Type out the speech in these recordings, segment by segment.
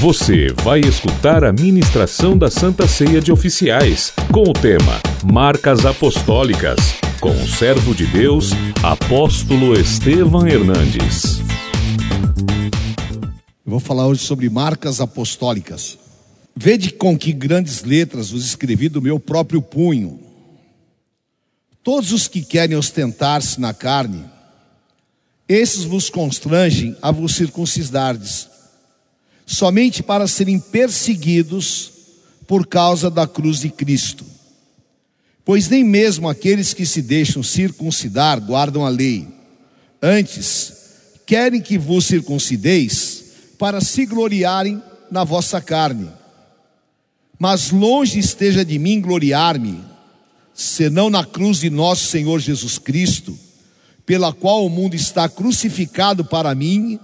Você vai escutar a ministração da Santa Ceia de Oficiais, com o tema Marcas Apostólicas, com o servo de Deus, apóstolo Estevam Hernandes. Eu vou falar hoje sobre marcas apostólicas. Vede com que grandes letras vos escrevi do meu próprio punho. Todos os que querem ostentar-se na carne, esses vos constrangem a vos circuncidardes, somente para serem perseguidos por causa da cruz de Cristo. Pois nem mesmo aqueles que se deixam circuncidar guardam a lei. Antes, querem que vos circuncideis para se gloriarem na vossa carne. Mas longe esteja de mim gloriar-me, senão na cruz de nosso Senhor Jesus Cristo, pela qual o mundo está crucificado para mim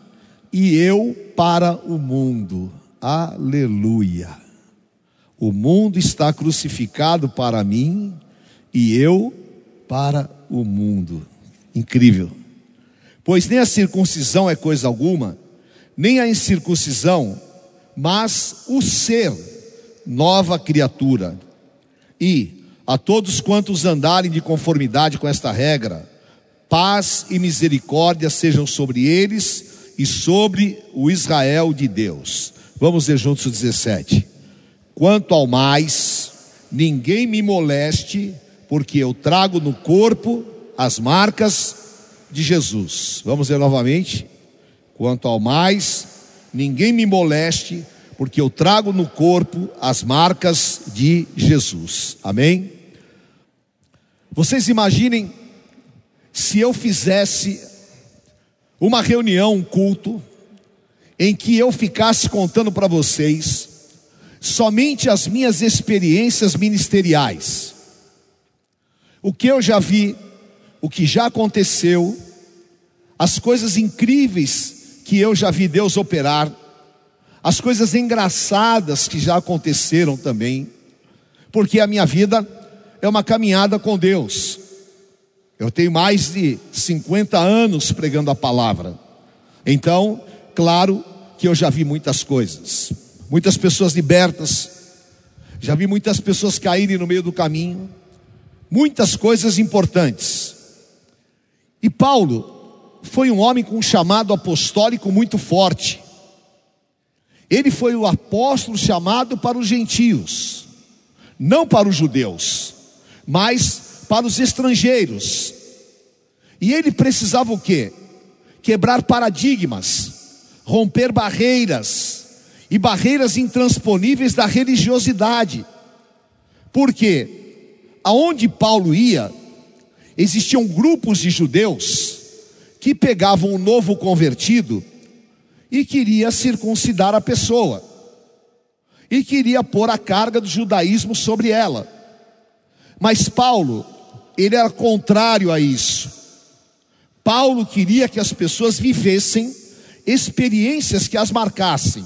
e eu para o mundo. Aleluia. O mundo está crucificado para mim e eu para o mundo. Incrível. Pois nem a circuncisão é coisa alguma, nem a incircuncisão, mas o ser, nova criatura. E a todos quantos andarem de conformidade com esta regra, paz e misericórdia sejam sobre eles e sobre o Israel de Deus. Vamos ver juntos o 17. Quanto ao mais, ninguém me moleste, porque eu trago no corpo as marcas de Jesus. Vamos ver novamente. Quanto ao mais, ninguém me moleste, porque eu trago no corpo as marcas de Jesus. Amém? Vocês imaginem se eu fizesse uma reunião, um culto, em que eu ficasse contando para vocês somente as minhas experiências ministeriais, o que eu já vi, o que já aconteceu, as coisas incríveis que eu já vi Deus operar, as coisas engraçadas que já aconteceram também, porque a minha vida é uma caminhada com Deus. Eu tenho mais de 50 anos pregando a palavra. Então, claro que eu já vi muitas coisas. Muitas pessoas libertas. Já vi muitas pessoas caírem no meio do caminho. Muitas coisas importantes. E Paulo foi um homem com um chamado apostólico muito forte. Ele foi o apóstolo chamado para os gentios, não para os judeus, mas para os estrangeiros. E ele precisava o quê? Quebrar paradigmas, romper barreiras e barreiras intransponíveis da religiosidade. Porque aonde Paulo ia, existiam grupos de judeus que pegavam o novo convertido e queria circuncidar a pessoa. E queria pôr a carga do judaísmo sobre ela. Mas Paulo ele era contrário a isso. Paulo queria que as pessoas vivessem experiências que as marcassem.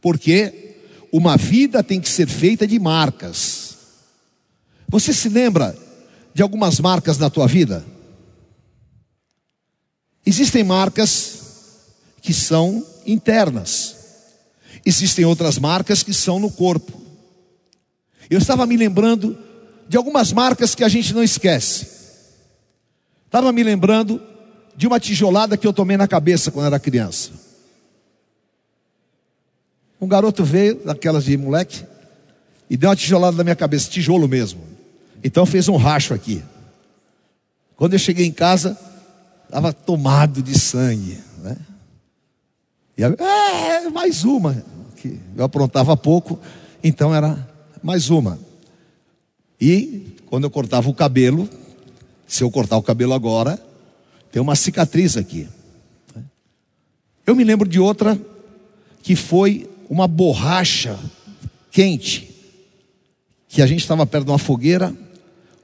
Porque uma vida tem que ser feita de marcas. Você se lembra de algumas marcas na tua vida? Existem marcas que são internas. Existem outras marcas que são no corpo. Eu estava me lembrando de algumas marcas que a gente não esquece. Estava me lembrando de uma tijolada que eu tomei na cabeça quando era criança. Um garoto veio, daquelas de moleque, e deu uma tijolada na minha cabeça, tijolo mesmo. Então fez um racho aqui. Quando eu cheguei em casa, estava tomado de sangue. Né? E eu, é, mais uma. Eu aprontava pouco, então era mais uma. E quando eu cortava o cabelo, se eu cortar o cabelo agora, tem uma cicatriz aqui. Eu me lembro de outra que foi uma borracha quente, que a gente estava perto de uma fogueira,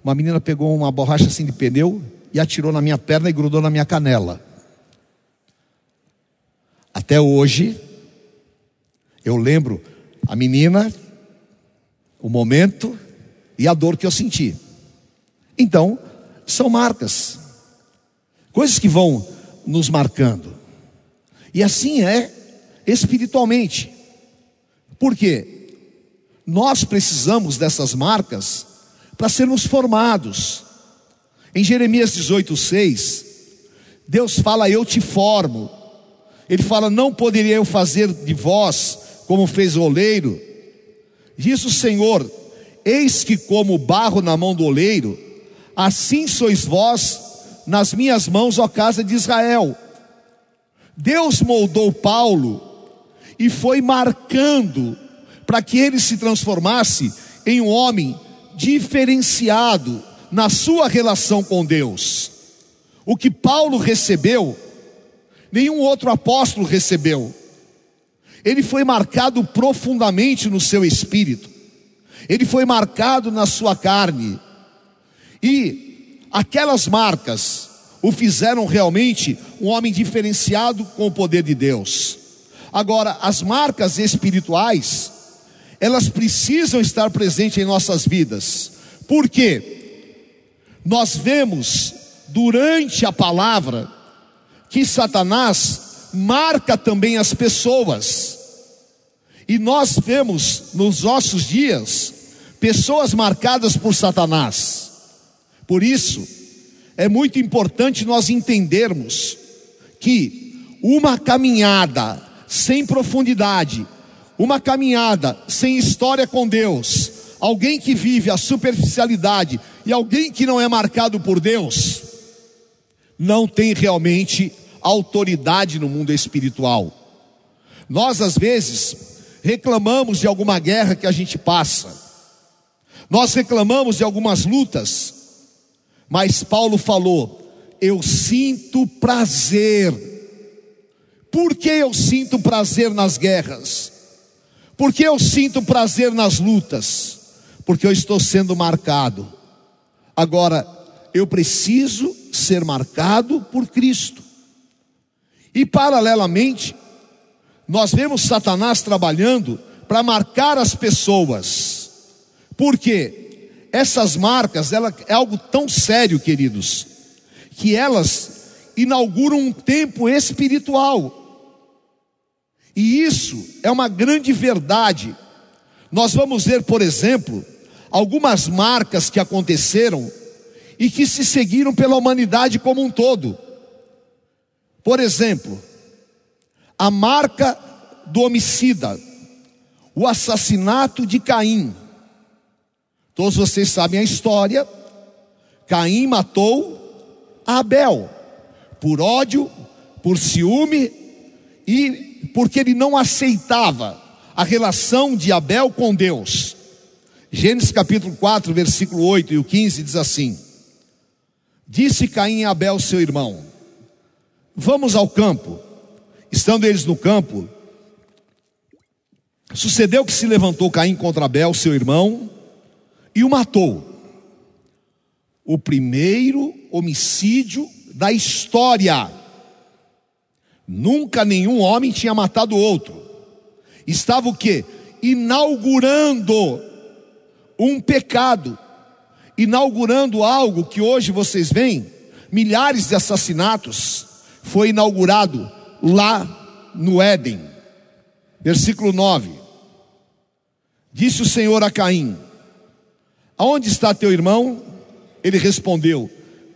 uma menina pegou uma borracha assim de pneu e atirou na minha perna e grudou na minha canela. Até hoje, eu lembro a menina, o momento, e a dor que eu senti. Então, são marcas, coisas que vão nos marcando. E assim é espiritualmente. Por quê? Nós precisamos dessas marcas para sermos formados. Em Jeremias 18:6, Deus fala: "Eu te formo". Ele fala: "Não poderia eu fazer de vós como fez o oleiro?" Diz o Senhor: Eis que como barro na mão do oleiro, assim sois vós nas minhas mãos, ó casa de Israel. Deus moldou Paulo e foi marcando para que ele se transformasse em um homem diferenciado na sua relação com Deus. O que Paulo recebeu, nenhum outro apóstolo recebeu. Ele foi marcado profundamente no seu espírito, ele foi marcado na sua carne, e aquelas marcas o fizeram realmente um homem diferenciado com o poder de Deus. Agora, as marcas espirituais, elas precisam estar presentes em nossas vidas. Por quê? Nós vemos durante a palavra que Satanás marca também as pessoas. E nós vemos nos nossos dias pessoas marcadas por Satanás. Por isso, é muito importante nós entendermos que uma caminhada sem profundidade, uma caminhada sem história com Deus, alguém que vive a superficialidade e alguém que não é marcado por Deus, não tem realmente autoridade no mundo espiritual. Nós, às vezes, reclamamos de alguma guerra que a gente passa, nós reclamamos de algumas lutas, mas Paulo falou: Eu sinto prazer. Por que eu sinto prazer nas guerras? Por que eu sinto prazer nas lutas? Porque eu estou sendo marcado. Agora, eu preciso ser marcado por Cristo. E paralelamente, nós vemos Satanás trabalhando para marcar as pessoas. Por quê? Essas marcas, ela é algo tão sério, queridos, que elas inauguram um tempo espiritual. E isso é uma grande verdade. Nós vamos ver, por exemplo, algumas marcas que aconteceram e que se seguiram pela humanidade como um todo. Por exemplo, a marca do homicida, o assassinato de Caim. Todos vocês sabem a história. Caim matou Abel por ódio, por ciúme e porque ele não aceitava a relação de Abel com Deus. Gênesis capítulo 4, versículo 8 e o 15 diz assim: Disse Caim a Abel, seu irmão: Vamos ao campo. Estando eles no campo, sucedeu que se levantou Caim contra Abel, seu irmão, e o matou. O primeiro homicídio da história. Nunca nenhum homem tinha matado outro. Estava o que? Inaugurando um pecado, inaugurando algo que hoje vocês veem, milhares de assassinatos, foi inaugurado lá no Éden. Versículo 9: Disse o Senhor a Caim: Aonde está teu irmão? Ele respondeu: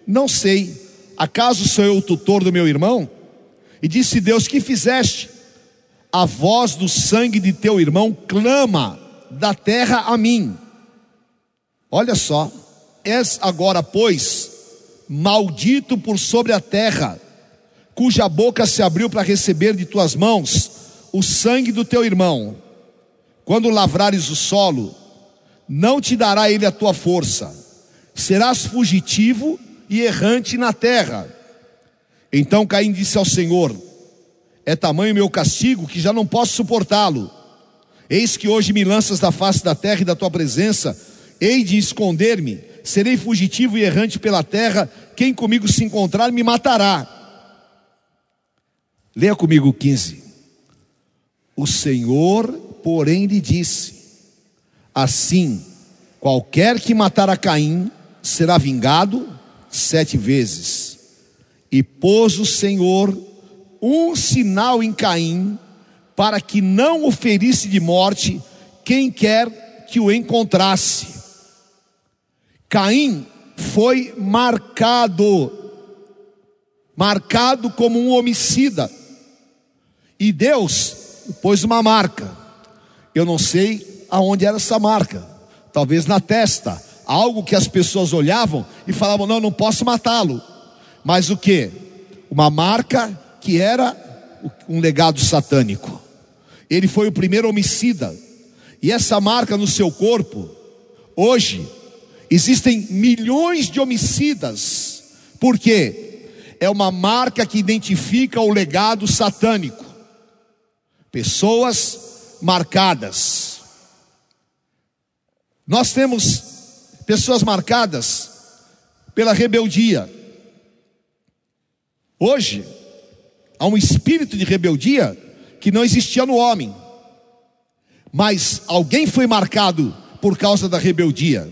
Não sei. Acaso sou eu o tutor do meu irmão? E disse Deus: Que fizeste? A voz do sangue de teu irmão clama da terra a mim. Olha só, és agora, pois, maldito por sobre a terra, cuja boca se abriu para receber de tuas mãos o sangue do teu irmão. Quando lavrares o solo, não te dará ele a tua força, serás fugitivo e errante na terra. Então Caim disse ao Senhor: É tamanho meu castigo que já não posso suportá-lo. Eis que hoje me lanças da face da terra e da tua presença, hei de esconder-me, serei fugitivo e errante pela terra, quem comigo se encontrar me matará. Leia comigo 15. O Senhor, porém, lhe disse: Assim, qualquer que matar a Caim será vingado sete vezes. E pôs o Senhor um sinal em Caim para que não o ferisse de morte quem quer que o encontrasse. Caim foi marcado, marcado como um homicida, e Deus pôs uma marca. Eu não sei aonde era essa marca, talvez na testa, algo que as pessoas olhavam e falavam: Não, não posso matá-lo. Mas o que? Uma marca que era um legado satânico. Ele foi o primeiro homicida. E essa marca no seu corpo, hoje, existem milhões de homicidas. Por quê? É uma marca que identifica o legado satânico. Pessoas marcadas. Nós temos pessoas marcadas pela rebeldia. Hoje, há um espírito de rebeldia que não existia no homem, mas alguém foi marcado por causa da rebeldia.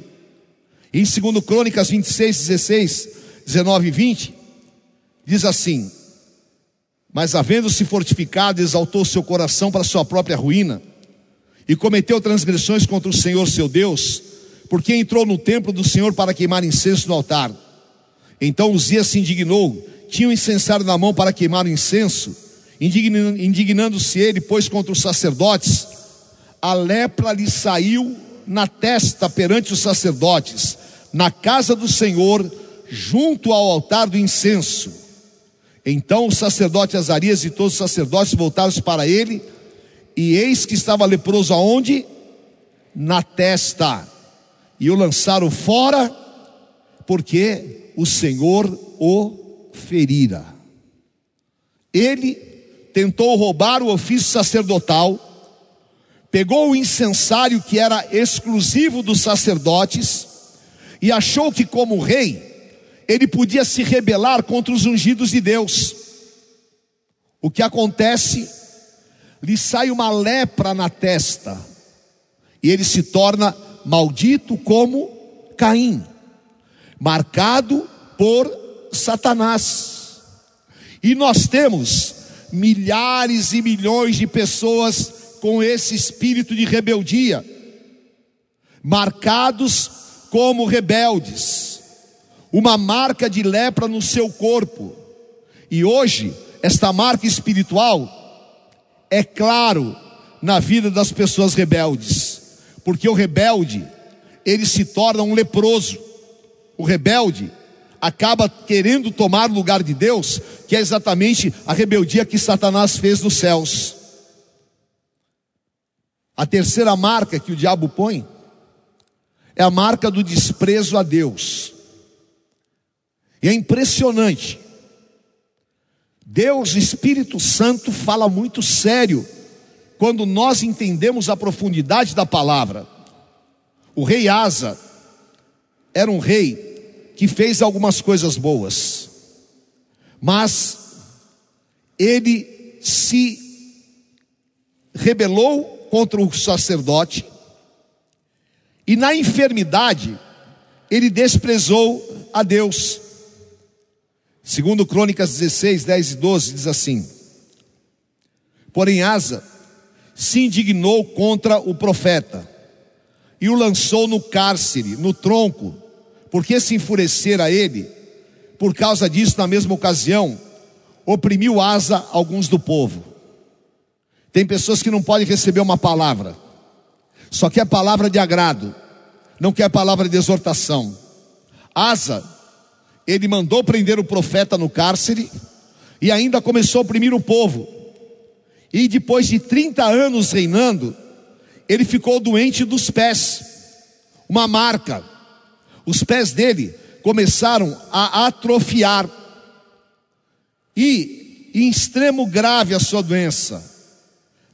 Em 2 Crônicas 26, 16, 19 e 20, diz assim: Mas havendo-se fortificado, exaltou seu coração para sua própria ruína, e cometeu transgressões contra o Senhor seu Deus, porque entrou no templo do Senhor para queimar incenso no altar. Então Uzias se indignou tinha o incensário na mão para queimar o incenso, indignando-se ele, pois, contra os sacerdotes, a lepra lhe saiu na testa perante os sacerdotes, na casa do Senhor, junto ao altar do incenso. Então o sacerdote Azarias e todos os sacerdotes voltaram-se para ele, e eis que estava leproso aonde? Na testa. E o lançaram fora, porque o Senhor o ferira. Ele tentou roubar o ofício sacerdotal, pegou o incensário que era exclusivo dos sacerdotes e achou que, como rei, ele podia se rebelar contra os ungidos de Deus. O que acontece? Lhe sai uma lepra na testa e ele se torna maldito como Caim, marcado por Satanás. E nós temos milhares e milhões de pessoas com esse espírito de rebeldia, marcados como rebeldes, uma marca de lepra no seu corpo. E hoje, esta marca espiritual é claro na vida das pessoas rebeldes, porque o rebelde, ele se torna um leproso. O rebelde, acaba querendo tomar o lugar de Deus, que é exatamente a rebeldia que Satanás fez nos céus. A terceira marca que o diabo põe é a marca do desprezo a Deus. E é impressionante. Deus, Espírito Santo, fala muito sério quando nós entendemos a profundidade da palavra. O rei Asa era um rei que fez algumas coisas boas, mas ele se rebelou contra o sacerdote e na enfermidade ele desprezou a Deus. Segundo Crônicas 16, 10 e 12 diz assim: Porém Asa se indignou contra o profeta e o lançou no cárcere, no tronco, porque se enfurecer a ele, por causa disso, na mesma ocasião, oprimiu asa alguns do povo. Tem pessoas que não podem receber uma palavra, só quer palavra de agrado, não quer palavra de exortação. Asa, ele mandou prender o profeta no cárcere e ainda começou a oprimir o povo. E depois de 30 anos reinando, ele ficou doente dos pés, uma marca os pés dele começaram a atrofiar. E, em extremo grave a sua doença,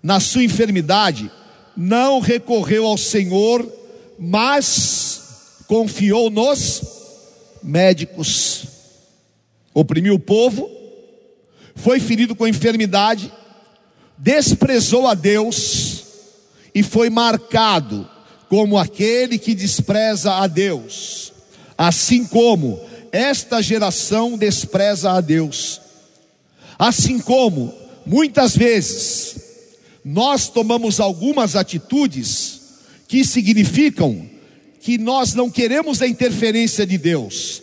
na sua enfermidade, não recorreu ao Senhor, mas confiou nos médicos. Oprimiu o povo, foi ferido com enfermidade, desprezou a Deus e foi marcado como aquele que despreza a Deus, assim como esta geração despreza a Deus, assim como muitas vezes nós tomamos algumas atitudes que significam que nós não queremos a interferência de Deus.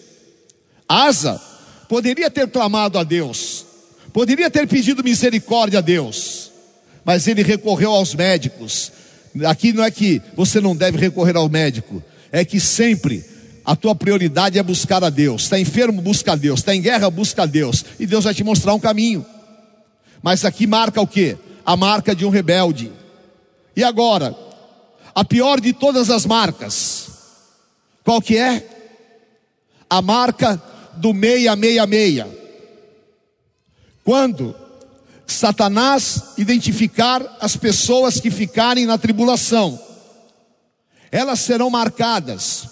Asa poderia ter clamado a Deus, poderia ter pedido misericórdia a Deus, mas ele recorreu aos médicos. Aqui não é que você não deve recorrer ao médico, é que sempre a tua prioridade é buscar a Deus. Está enfermo, busca a Deus. Está em guerra, busca a Deus. E Deus vai te mostrar um caminho. Mas aqui marca o que? A marca de um rebelde. E agora, a pior de todas as marcas, qual que é? A marca do 666. Quando Satanás identificar as pessoas que ficarem na tribulação, elas serão marcadas.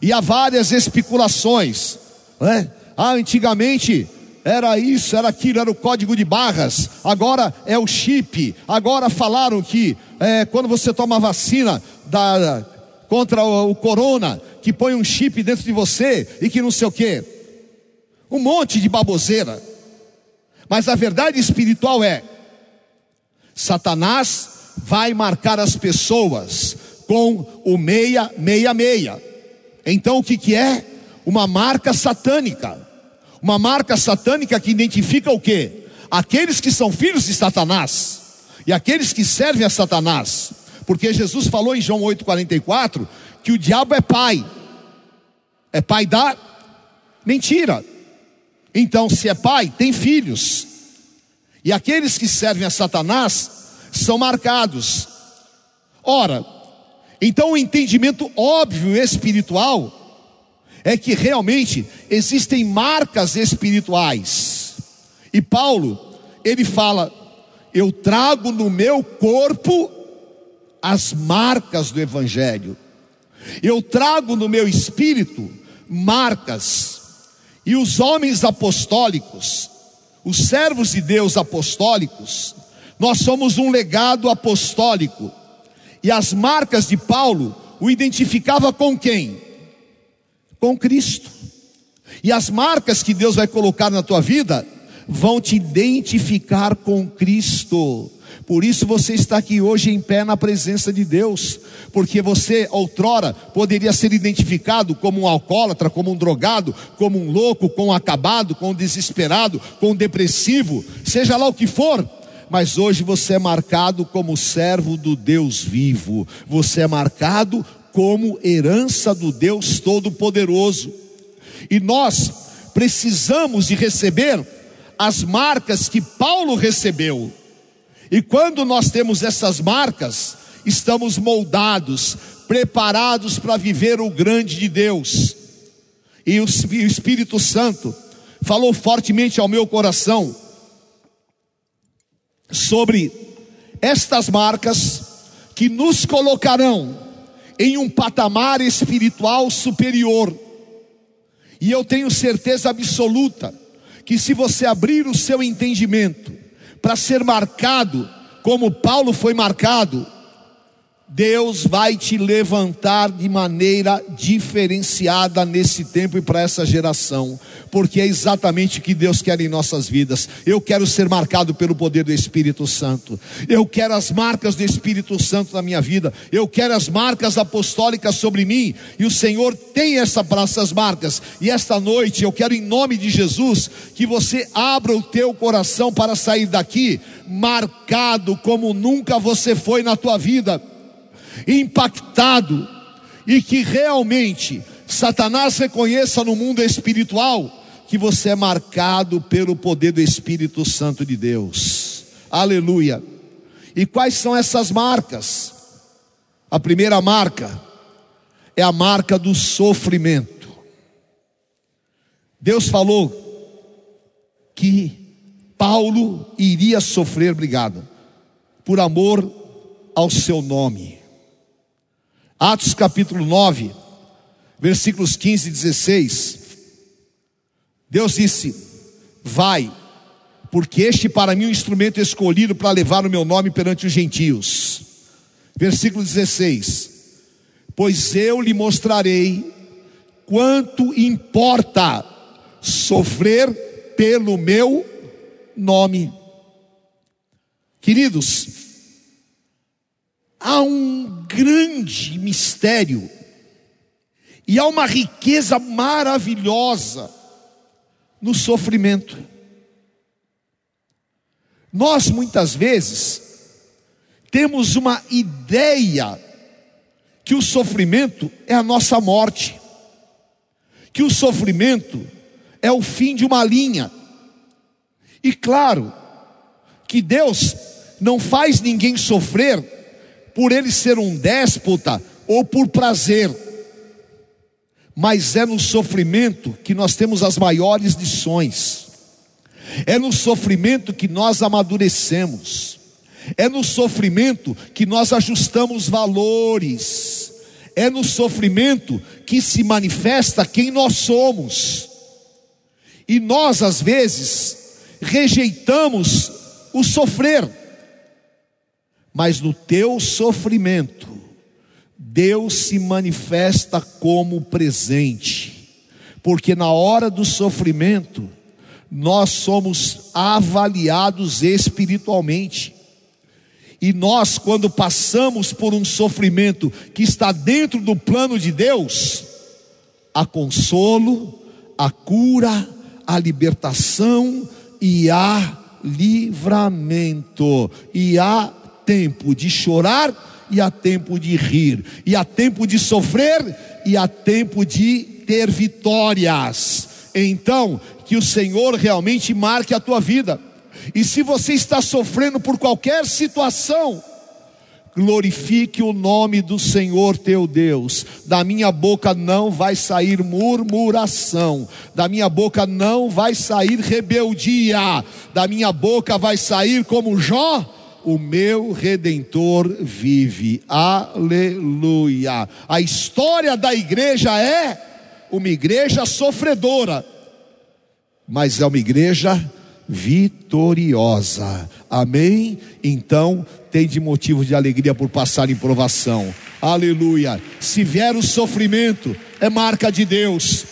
E há várias especulações, né? Ah, antigamente era isso, era aquilo, era o código de barras, agora é o chip. Agora falaram que é, quando você toma vacina da, contra o, o corona, que põe um chip dentro de você e que não sei o que. Um monte de baboseira. Mas a verdade espiritual é: Satanás vai marcar as pessoas com o 666. Então o que, que é? Uma marca satânica. Uma marca satânica que identifica o que? Aqueles que são filhos de Satanás e aqueles que servem a Satanás. Porque Jesus falou em João 8,44 que o diabo é pai. É pai da mentira. Então, se é pai, tem filhos. E aqueles que servem a Satanás são marcados. Ora, então o entendimento óbvio espiritual é que realmente existem marcas espirituais. E Paulo, ele fala: Eu trago no meu corpo as marcas do Evangelho, eu trago no meu espírito marcas. E os homens apostólicos, os servos de Deus apostólicos, nós somos um legado apostólico. E as marcas de Paulo o identificava com quem? Com Cristo. E as marcas que Deus vai colocar na tua vida vão te identificar com Cristo. Por isso você está aqui hoje em pé na presença de Deus, porque você outrora poderia ser identificado como um alcoólatra, como um drogado, como um louco, como um acabado, como um desesperado, como um depressivo, seja lá o que for. Mas hoje você é marcado como servo do Deus vivo, você é marcado como herança do Deus Todo-Poderoso. E nós precisamos de receber as marcas que Paulo recebeu. E quando nós temos essas marcas, estamos moldados, preparados para viver o grande de Deus. E o Espírito Santo falou fortemente ao meu coração sobre estas marcas que nos colocarão em um patamar espiritual superior. E eu tenho certeza absoluta que se você abrir o seu entendimento para ser marcado como Paulo foi marcado, Deus vai te levantar de maneira diferenciada nesse tempo e para essa geração, porque é exatamente o que Deus quer em nossas vidas. Eu quero ser marcado pelo poder do Espírito Santo, eu quero as marcas do Espírito Santo na minha vida, eu quero as marcas apostólicas sobre mim, e o Senhor tem essa, essas marcas, e esta noite eu quero, em nome de Jesus, que você abra o teu coração para sair daqui marcado como nunca você foi na tua vida impactado e que realmente Satanás reconheça no mundo espiritual que você é marcado pelo poder do Espírito Santo de Deus. Aleluia. E quais são essas marcas? A primeira marca é a marca do sofrimento. Deus falou que Paulo iria sofrer, obrigado, por amor ao seu nome. Atos capítulo 9, versículos 15 e 16. Deus disse: Vai, porque este para mim é um instrumento escolhido para levar o meu nome perante os gentios. Versículo 16: Pois eu lhe mostrarei quanto importa sofrer pelo meu nome. Queridos, há um grande mistério e há uma riqueza maravilhosa no sofrimento. Nós muitas vezes temos uma ideia que o sofrimento é a nossa morte, que o sofrimento é o fim de uma linha. E claro, que Deus não faz ninguém sofrer por ele ser um déspota ou por prazer, mas é no sofrimento que nós temos as maiores lições, é no sofrimento que nós amadurecemos, é no sofrimento que nós ajustamos valores, é no sofrimento que se manifesta quem nós somos. E nós, às vezes, rejeitamos o sofrer, mas no teu sofrimento, Deus se manifesta como presente, porque na hora do sofrimento, nós somos avaliados espiritualmente. E nós, quando passamos por um sofrimento que está dentro do plano de Deus, há consolo, a cura, a libertação e há livramento, e há tempo de chorar e há tempo de rir, e há tempo de sofrer e há tempo de ter vitórias. Então, que o Senhor realmente marque a tua vida. E se você está sofrendo por qualquer situação, glorifique o nome do Senhor teu Deus. Da minha boca não vai sair murmuração, da minha boca não vai sair rebeldia, da minha boca vai sair como Jó. O meu redentor vive, aleluia. A história da igreja é uma igreja sofredora, mas é uma igreja vitoriosa. Amém? Então, tem de motivo de alegria por passar em provação. Aleluia. Se vier o sofrimento, é marca de Deus.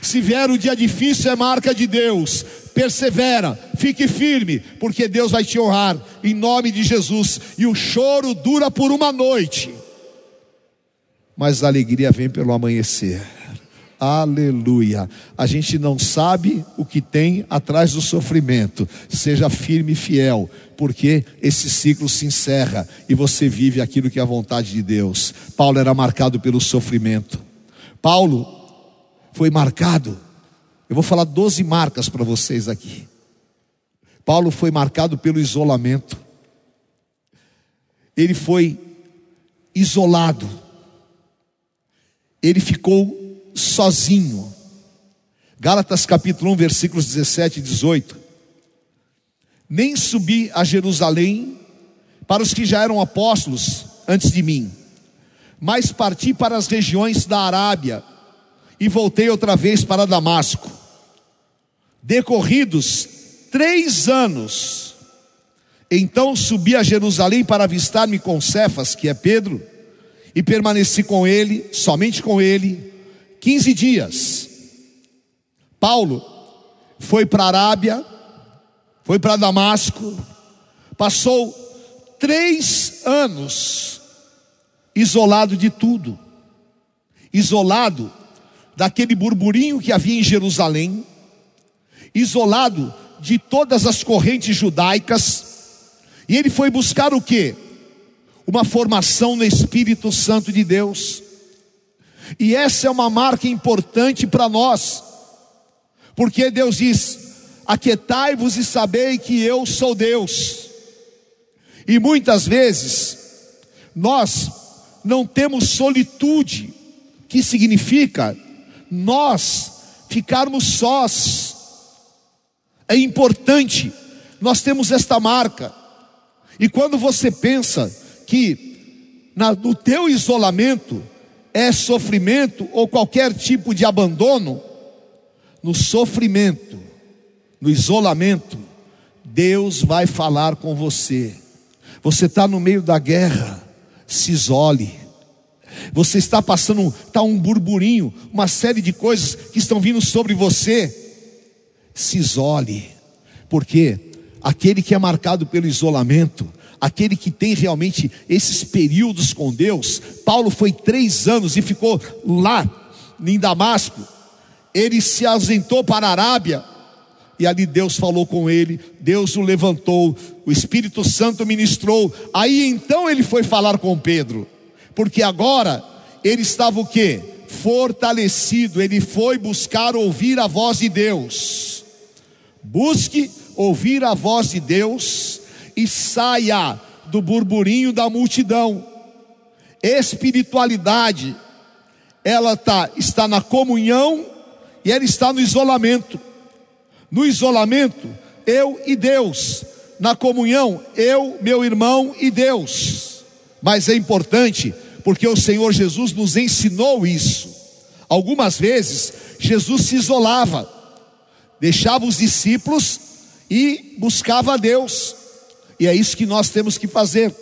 Se vier o dia difícil, é marca de Deus. Persevera, fique firme, porque Deus vai te honrar, em nome de Jesus. E o choro dura por uma noite, mas a alegria vem pelo amanhecer. Aleluia. A gente não sabe o que tem atrás do sofrimento. Seja firme e fiel, porque esse ciclo se encerra e você vive aquilo que é a vontade de Deus. Paulo era marcado pelo sofrimento. Paulo foi marcado. Eu vou falar 12 marcas para vocês aqui. Paulo foi marcado pelo isolamento. Ele foi isolado. Ele ficou sozinho. Gálatas capítulo 1, versículos 17 e 18. Nem subi a Jerusalém para os que já eram apóstolos antes de mim, mas parti para as regiões da Arábia e voltei outra vez para Damasco. Decorridos três anos, então subi a Jerusalém para avistar-me com Cefas, que é Pedro, e permaneci com ele, somente com ele, 15 dias. Paulo foi para Arábia, foi para Damasco, passou três anos isolado de tudo, isolado daquele burburinho que havia em Jerusalém, isolado de todas as correntes judaicas, e ele foi buscar o que? Uma formação no Espírito Santo de Deus. E essa é uma marca importante para nós, porque Deus diz: Aquietai-vos e sabei que eu sou Deus. E muitas vezes, nós não temos solitude, que significa nós ficarmos sós. É importante, nós temos esta marca. E quando você pensa que na, no teu isolamento, é sofrimento ou qualquer tipo de abandono, no sofrimento, no isolamento, Deus vai falar com você. Você está no meio da guerra, se isole. Você está passando, está um burburinho, uma série de coisas que estão vindo sobre você. Se isole, porque aquele que é marcado pelo isolamento, aquele que tem realmente esses períodos com Deus. Paulo foi três anos e ficou lá em Damasco. Ele se ausentou para a Arábia e ali Deus falou com ele, Deus o levantou, o Espírito Santo ministrou. Aí então ele foi falar com Pedro, porque agora ele estava o quê? Fortalecido, ele foi buscar ouvir a voz de Deus. Busque ouvir a voz de Deus e saia do burburinho da multidão. Espiritualidade, ela tá, está na comunhão e ela está no isolamento. No isolamento, eu e Deus. Na comunhão, eu, meu irmão e Deus. Mas é importante, porque o Senhor Jesus nos ensinou isso. Algumas vezes, Jesus se isolava, deixava os discípulos e buscava a Deus. E é isso que nós temos que fazer.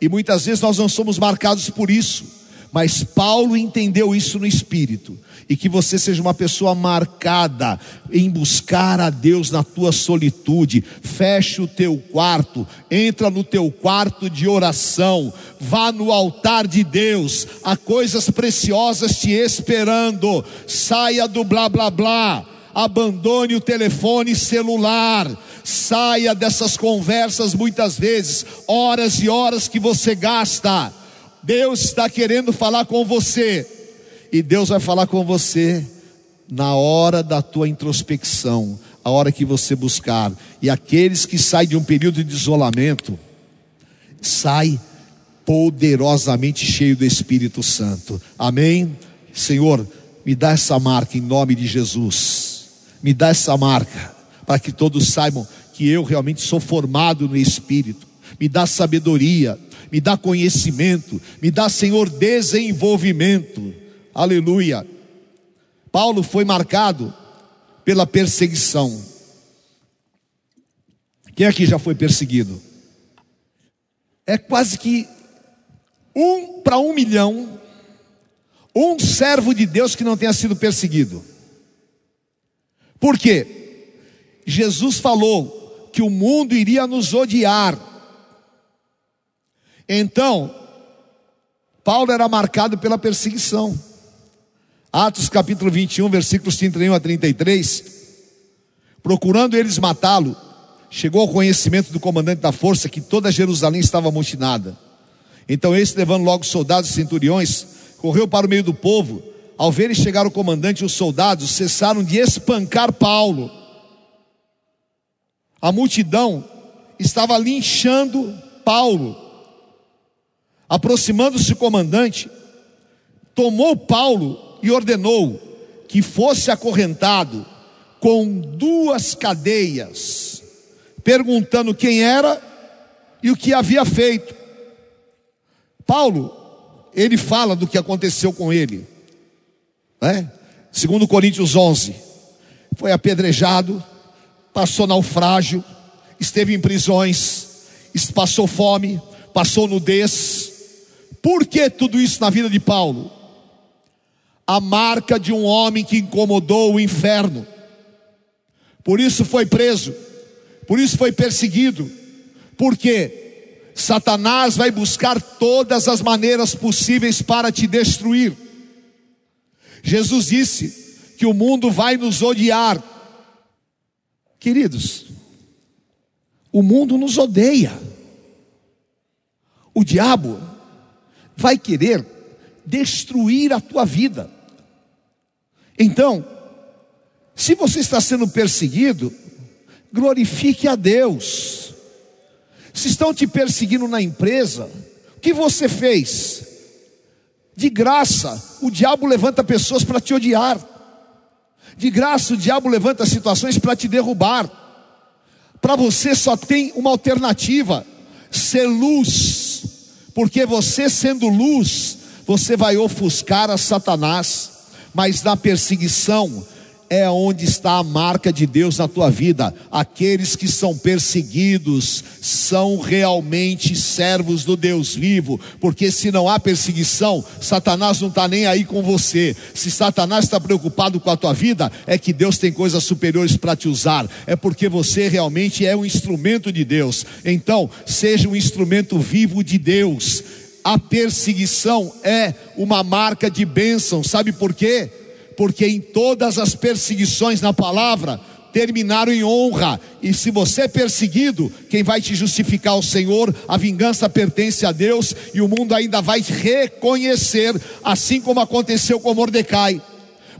E muitas vezes nós não somos marcados por isso. Mas Paulo entendeu isso no espírito e que você seja uma pessoa marcada em buscar a Deus na tua solitude. Feche o teu quarto, entra no teu quarto de oração, vá no altar de Deus, há coisas preciosas te esperando. Saia do blá blá blá, abandone o telefone celular. Saia dessas conversas muitas vezes, horas e horas que você gasta. Deus está querendo falar com você e Deus vai falar com você na hora da tua introspecção, a hora que você buscar. E aqueles que saem de um período de isolamento, sai poderosamente cheio do Espírito Santo. Amém? Senhor, me dá essa marca em nome de Jesus. Me dá essa marca para que todos saibam que eu realmente sou formado no Espírito. Me dá sabedoria, me dá conhecimento, me dá, Senhor, desenvolvimento Aleluia. Paulo foi marcado pela perseguição. Quem aqui já foi perseguido? É quase que um para um milhão, um servo de Deus que não tenha sido perseguido. Por quê? Jesus falou que o mundo iria nos odiar. Então, Paulo era marcado pela perseguição. Atos capítulo 21, versículos 31 a 33. Procurando eles matá-lo, chegou ao conhecimento do comandante da força que toda Jerusalém estava amotinada. Então esse, levando logo soldados e centuriões, correu para o meio do povo. Ao verem chegar o comandante os soldados, cessaram de espancar Paulo. A multidão estava linchando Paulo. Aproximando-se o comandante, tomou Paulo e ordenou que fosse acorrentado com duas cadeias, perguntando quem era e o que havia feito. Paulo, ele fala do que aconteceu com ele, né? Segundo Coríntios 11, foi apedrejado, passou naufrágio, esteve em prisões, passou fome, passou nudez. Por que tudo isso na vida de Paulo? A marca de um homem que incomodou o inferno. Por isso foi preso, por isso foi perseguido, porque Satanás vai buscar todas as maneiras possíveis para te destruir. Jesus disse que o mundo vai nos odiar. Queridos, o mundo nos odeia. O diabo vai querer destruir a tua vida. Então, se você está sendo perseguido, glorifique a Deus. Se estão te perseguindo na empresa, o que você fez? De graça, o diabo levanta pessoas para te odiar. De graça, o diabo levanta situações para te derrubar. Para você só tem uma alternativa: ser luz. Porque você sendo luz, você vai ofuscar a Satanás mas na perseguição é onde está a marca de Deus na tua vida. Aqueles que são perseguidos são realmente servos do Deus vivo, porque se não há perseguição, Satanás não está nem aí com você. Se Satanás está preocupado com a tua vida, é que Deus tem coisas superiores para te usar, é porque você realmente é um instrumento de Deus. Então, seja um instrumento vivo de Deus. A perseguição é uma marca de bênção, sabe por quê? porque em todas as perseguições na palavra terminaram em honra. E se você é perseguido, quem vai te justificar é o Senhor, a vingança pertence a Deus e o mundo ainda vai reconhecer, assim como aconteceu com Mordecai.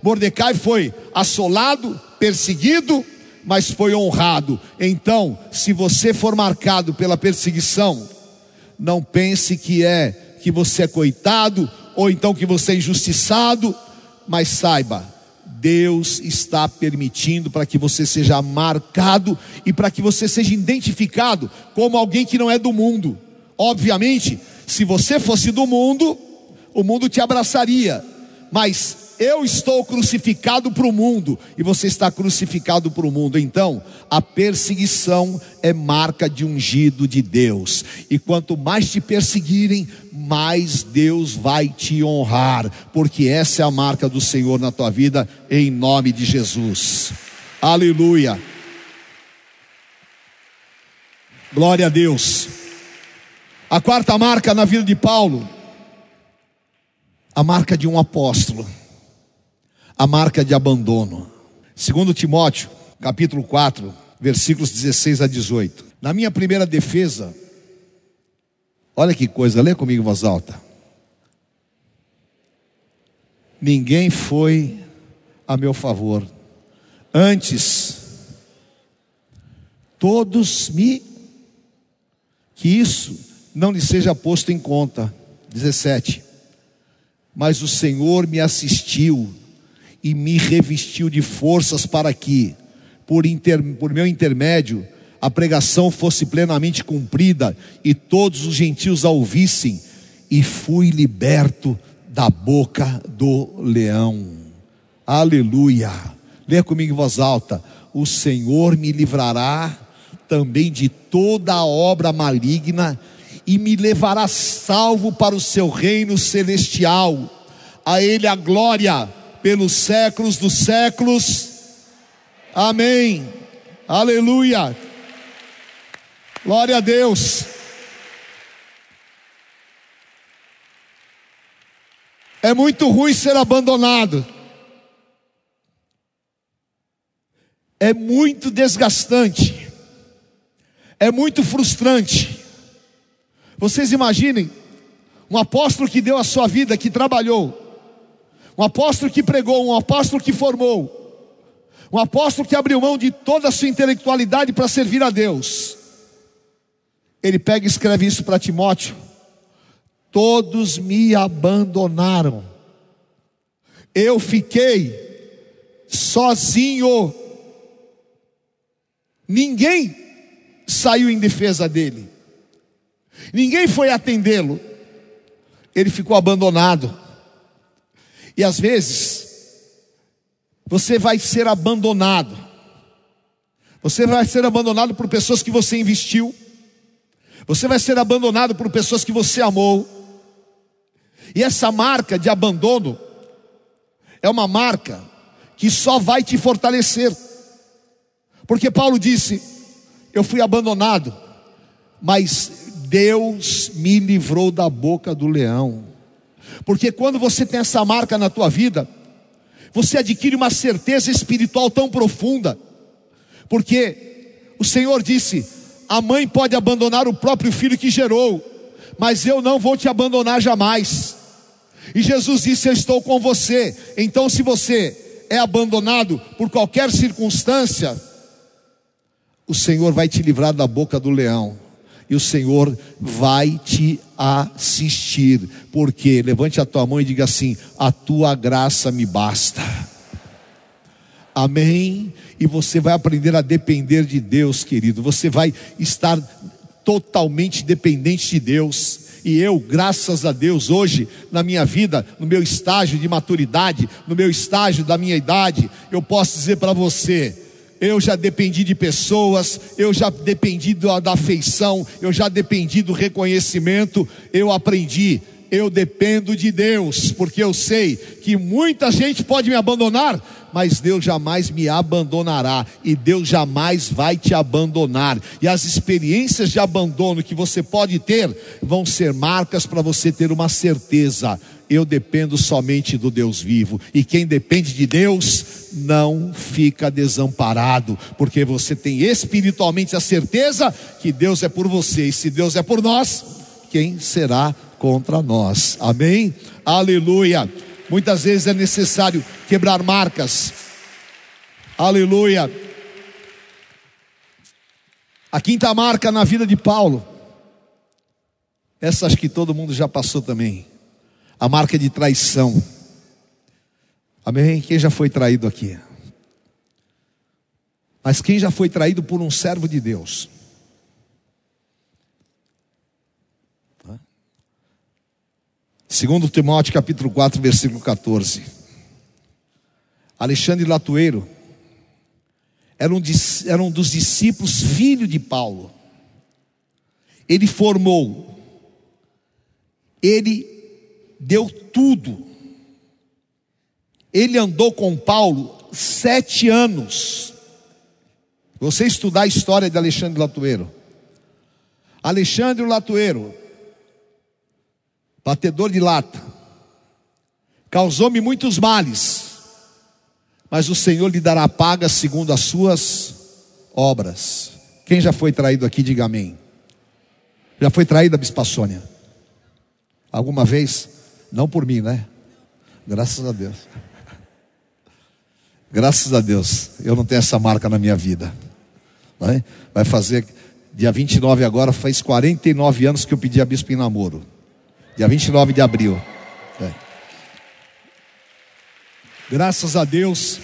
Mordecai foi assolado, perseguido, mas foi honrado. Então, se você for marcado pela perseguição, não pense que é que você é coitado ou então que você é injustiçado mas saiba, Deus está permitindo para que você seja marcado e para que você seja identificado como alguém que não é do mundo. Obviamente, se você fosse do mundo, o mundo te abraçaria, mas eu estou crucificado para o mundo e você está crucificado para o mundo. Então, a perseguição é marca de ungido de Deus. E quanto mais te perseguirem, mais Deus vai te honrar, porque essa é a marca do Senhor na tua vida, em nome de Jesus. Aleluia. Glória a Deus. A quarta marca na vida de Paulo, a marca de um apóstolo a marca de abandono. Segundo Timóteo, capítulo 4, versículos 16 a 18. Na minha primeira defesa, olha que coisa, lê comigo em voz alta. Ninguém foi a meu favor. Antes, todos me que isso não lhe seja posto em conta. 17. Mas o Senhor me assistiu e me revestiu de forças para que, por, inter, por meu intermédio, a pregação fosse plenamente cumprida e todos os gentios a ouvissem, e fui liberto da boca do leão. Aleluia. Leia comigo em voz alta: O Senhor me livrará também de toda a obra maligna e me levará salvo para o seu reino celestial. A Ele a glória pelos séculos dos séculos. Amém. Aleluia. Glória a Deus. É muito ruim ser abandonado. É muito desgastante. É muito frustrante. Vocês imaginem um apóstolo que deu a sua vida, que trabalhou, um apóstolo que pregou, um apóstolo que formou, um apóstolo que abriu mão de toda a sua intelectualidade para servir a Deus. Ele pega e escreve isso para Timóteo: Todos me abandonaram, eu fiquei sozinho, ninguém saiu em defesa dele, ninguém foi atendê-lo, ele ficou abandonado. E às vezes, você vai ser abandonado. Você vai ser abandonado por pessoas que você investiu. Você vai ser abandonado por pessoas que você amou. E essa marca de abandono é uma marca que só vai te fortalecer. Porque Paulo disse: Eu fui abandonado, mas Deus me livrou da boca do leão. Porque quando você tem essa marca na tua vida, você adquire uma certeza espiritual tão profunda. Porque o Senhor disse: a mãe pode abandonar o próprio filho que gerou, mas eu não vou te abandonar jamais. E Jesus disse: Eu estou com você. Então, se você é abandonado por qualquer circunstância, o Senhor vai te livrar da boca do leão e o Senhor vai te assistir. Porque levante a tua mão e diga assim: a tua graça me basta. Amém? E você vai aprender a depender de Deus, querido. Você vai estar totalmente dependente de Deus. E eu, graças a Deus, hoje, na minha vida, no meu estágio de maturidade, no meu estágio da minha idade, eu posso dizer para você, eu já dependi de pessoas, eu já dependi da afeição, eu já dependi do reconhecimento, eu aprendi eu dependo de Deus, porque eu sei que muita gente pode me abandonar, mas Deus jamais me abandonará e Deus jamais vai te abandonar. E as experiências de abandono que você pode ter vão ser marcas para você ter uma certeza. Eu dependo somente do Deus vivo, e quem depende de Deus não fica desamparado, porque você tem espiritualmente a certeza que Deus é por você, e se Deus é por nós, quem será contra nós. Amém? Aleluia. Muitas vezes é necessário quebrar marcas. Aleluia. A quinta marca na vida de Paulo. Essa acho que todo mundo já passou também. A marca de traição. Amém? Quem já foi traído aqui? Mas quem já foi traído por um servo de Deus? Segundo Timóteo capítulo 4, versículo 14. Alexandre Latueiro era um, era um dos discípulos, filho de Paulo. Ele formou, ele deu tudo. Ele andou com Paulo sete anos. Você estudar a história de Alexandre Latueiro. Alexandre Latueiro batedor de lata, causou-me muitos males, mas o Senhor lhe dará paga segundo as suas obras. Quem já foi traído aqui, diga amém. Já foi traída, Bispa Sônia? Alguma vez? Não por mim, né? Graças a Deus. Graças a Deus, eu não tenho essa marca na minha vida. É? Vai fazer, dia 29 agora, faz 49 anos que eu pedi a bispo em namoro. Dia 29 de abril. É. Graças a Deus.